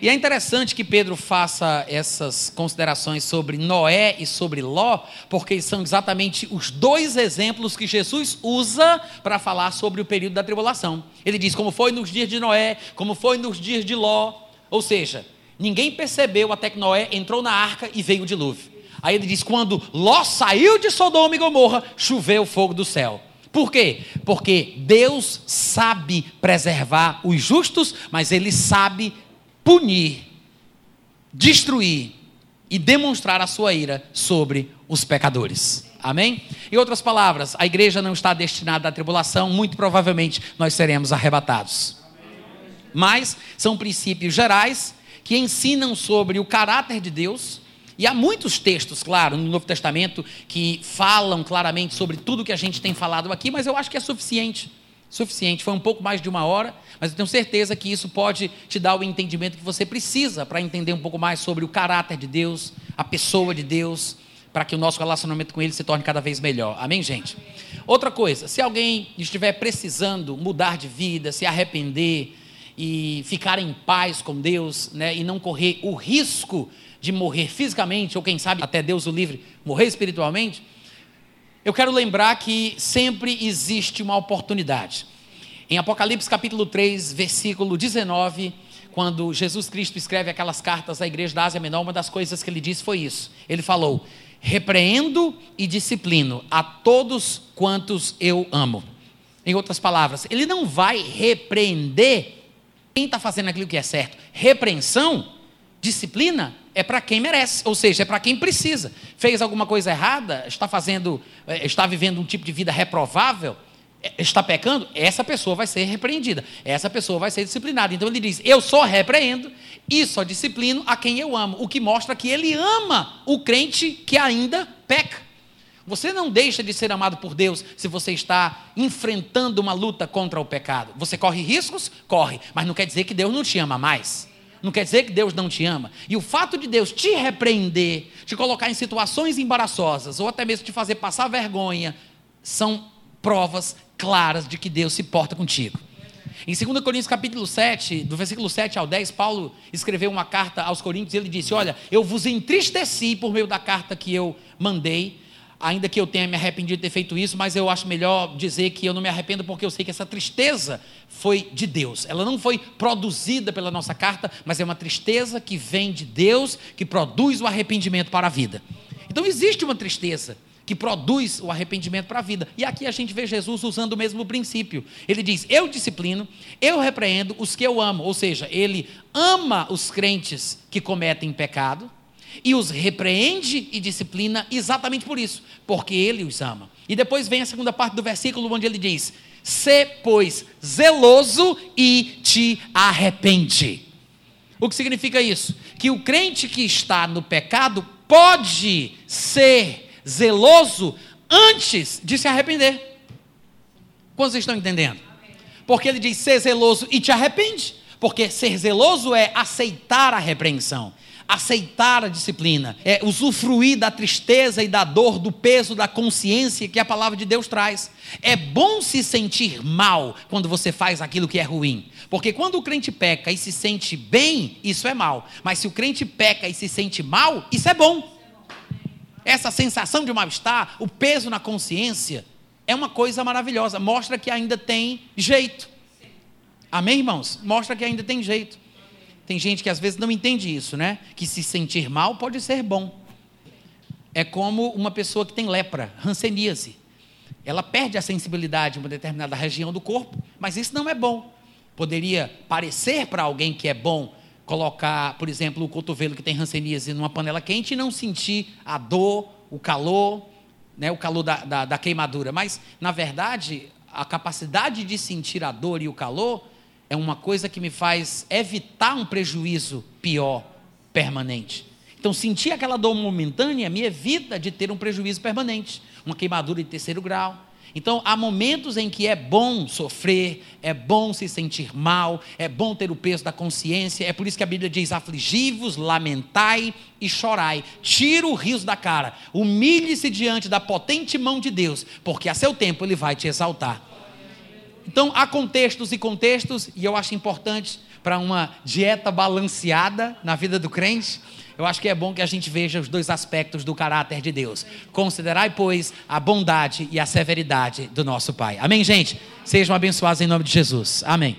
E é interessante que Pedro faça essas considerações sobre Noé e sobre Ló, porque são exatamente os dois exemplos que Jesus usa para falar sobre o período da tribulação. Ele diz como foi nos dias de Noé, como foi nos dias de Ló. Ou seja, ninguém percebeu até que Noé entrou na arca e veio o dilúvio. Aí ele diz: quando Ló saiu de Sodoma e Gomorra, choveu fogo do céu. Por quê? Porque Deus sabe preservar os justos, mas Ele sabe punir, destruir e demonstrar a sua ira sobre os pecadores. Amém? Em outras palavras, a igreja não está destinada à tribulação, muito provavelmente nós seremos arrebatados. Mas são princípios gerais que ensinam sobre o caráter de Deus, e há muitos textos, claro, no Novo Testamento que falam claramente sobre tudo que a gente tem falado aqui, mas eu acho que é suficiente suficiente. Foi um pouco mais de uma hora, mas eu tenho certeza que isso pode te dar o entendimento que você precisa para entender um pouco mais sobre o caráter de Deus, a pessoa de Deus, para que o nosso relacionamento com Ele se torne cada vez melhor. Amém, gente? Outra coisa, se alguém estiver precisando mudar de vida, se arrepender e ficar em paz com Deus, né, e não correr o risco de morrer fisicamente, ou quem sabe até Deus o livre, morrer espiritualmente, eu quero lembrar que sempre existe uma oportunidade. Em Apocalipse capítulo 3, versículo 19, quando Jesus Cristo escreve aquelas cartas à igreja da Ásia Menor, uma das coisas que ele disse foi isso. Ele falou: repreendo e disciplino a todos quantos eu amo. Em outras palavras, ele não vai repreender quem está fazendo aquilo que é certo. Repreensão, disciplina, é para quem merece, ou seja, é para quem precisa. Fez alguma coisa errada, está fazendo, eh, está vivendo um tipo de vida reprovável, está pecando, essa pessoa vai ser repreendida, essa pessoa vai ser disciplinada. Então ele diz: Eu só repreendo e só disciplino a quem eu amo, o que mostra que ele ama o crente que ainda peca. Você não deixa de ser amado por Deus se você está enfrentando uma luta contra o pecado. Você corre riscos? Corre, mas não quer dizer que Deus não te ama mais. Não quer dizer que Deus não te ama. E o fato de Deus te repreender, te colocar em situações embaraçosas, ou até mesmo te fazer passar vergonha, são provas claras de que Deus se porta contigo. Em 2 Coríntios capítulo 7, do versículo 7 ao 10, Paulo escreveu uma carta aos Coríntios e ele disse: Olha, eu vos entristeci por meio da carta que eu mandei, ainda que eu tenha me arrependido de ter feito isso, mas eu acho melhor dizer que eu não me arrependo porque eu sei que essa tristeza foi de Deus. Ela não foi produzida pela nossa carta, mas é uma tristeza que vem de Deus, que produz o arrependimento para a vida. Então existe uma tristeza que produz o arrependimento para a vida. E aqui a gente vê Jesus usando o mesmo princípio. Ele diz: Eu disciplino, eu repreendo os que eu amo. Ou seja, ele ama os crentes que cometem pecado e os repreende e disciplina exatamente por isso, porque ele os ama. E depois vem a segunda parte do versículo onde ele diz: "Se pois zeloso e te arrepende". O que significa isso? Que o crente que está no pecado pode ser zeloso antes de se arrepender. Quantos estão entendendo? Porque ele diz ser zeloso e te arrepende. Porque ser zeloso é aceitar a repreensão aceitar a disciplina, é usufruir da tristeza e da dor, do peso da consciência que a palavra de Deus traz. É bom se sentir mal quando você faz aquilo que é ruim, porque quando o crente peca e se sente bem, isso é mal, mas se o crente peca e se sente mal, isso é bom. Essa sensação de mal-estar, o peso na consciência, é uma coisa maravilhosa, mostra que ainda tem jeito. Amém, irmãos? Mostra que ainda tem jeito. Tem gente que às vezes não entende isso, né? Que se sentir mal pode ser bom. É como uma pessoa que tem lepra, hanseníase. Ela perde a sensibilidade em uma determinada região do corpo, mas isso não é bom. Poderia parecer para alguém que é bom colocar, por exemplo, o cotovelo que tem hanseníase numa panela quente e não sentir a dor, o calor, né, o calor da, da, da queimadura. Mas, na verdade, a capacidade de sentir a dor e o calor é uma coisa que me faz evitar um prejuízo pior, permanente. Então, sentir aquela dor momentânea me evita de ter um prejuízo permanente, uma queimadura de terceiro grau. Então, há momentos em que é bom sofrer, é bom se sentir mal, é bom ter o peso da consciência. É por isso que a Bíblia diz: afligi-vos, lamentai e chorai. Tira o riso da cara, humilhe-se diante da potente mão de Deus, porque a seu tempo ele vai te exaltar. Então, há contextos e contextos, e eu acho importante para uma dieta balanceada na vida do crente. Eu acho que é bom que a gente veja os dois aspectos do caráter de Deus. Considerai, pois, a bondade e a severidade do nosso Pai. Amém, gente? Sejam abençoados em nome de Jesus. Amém.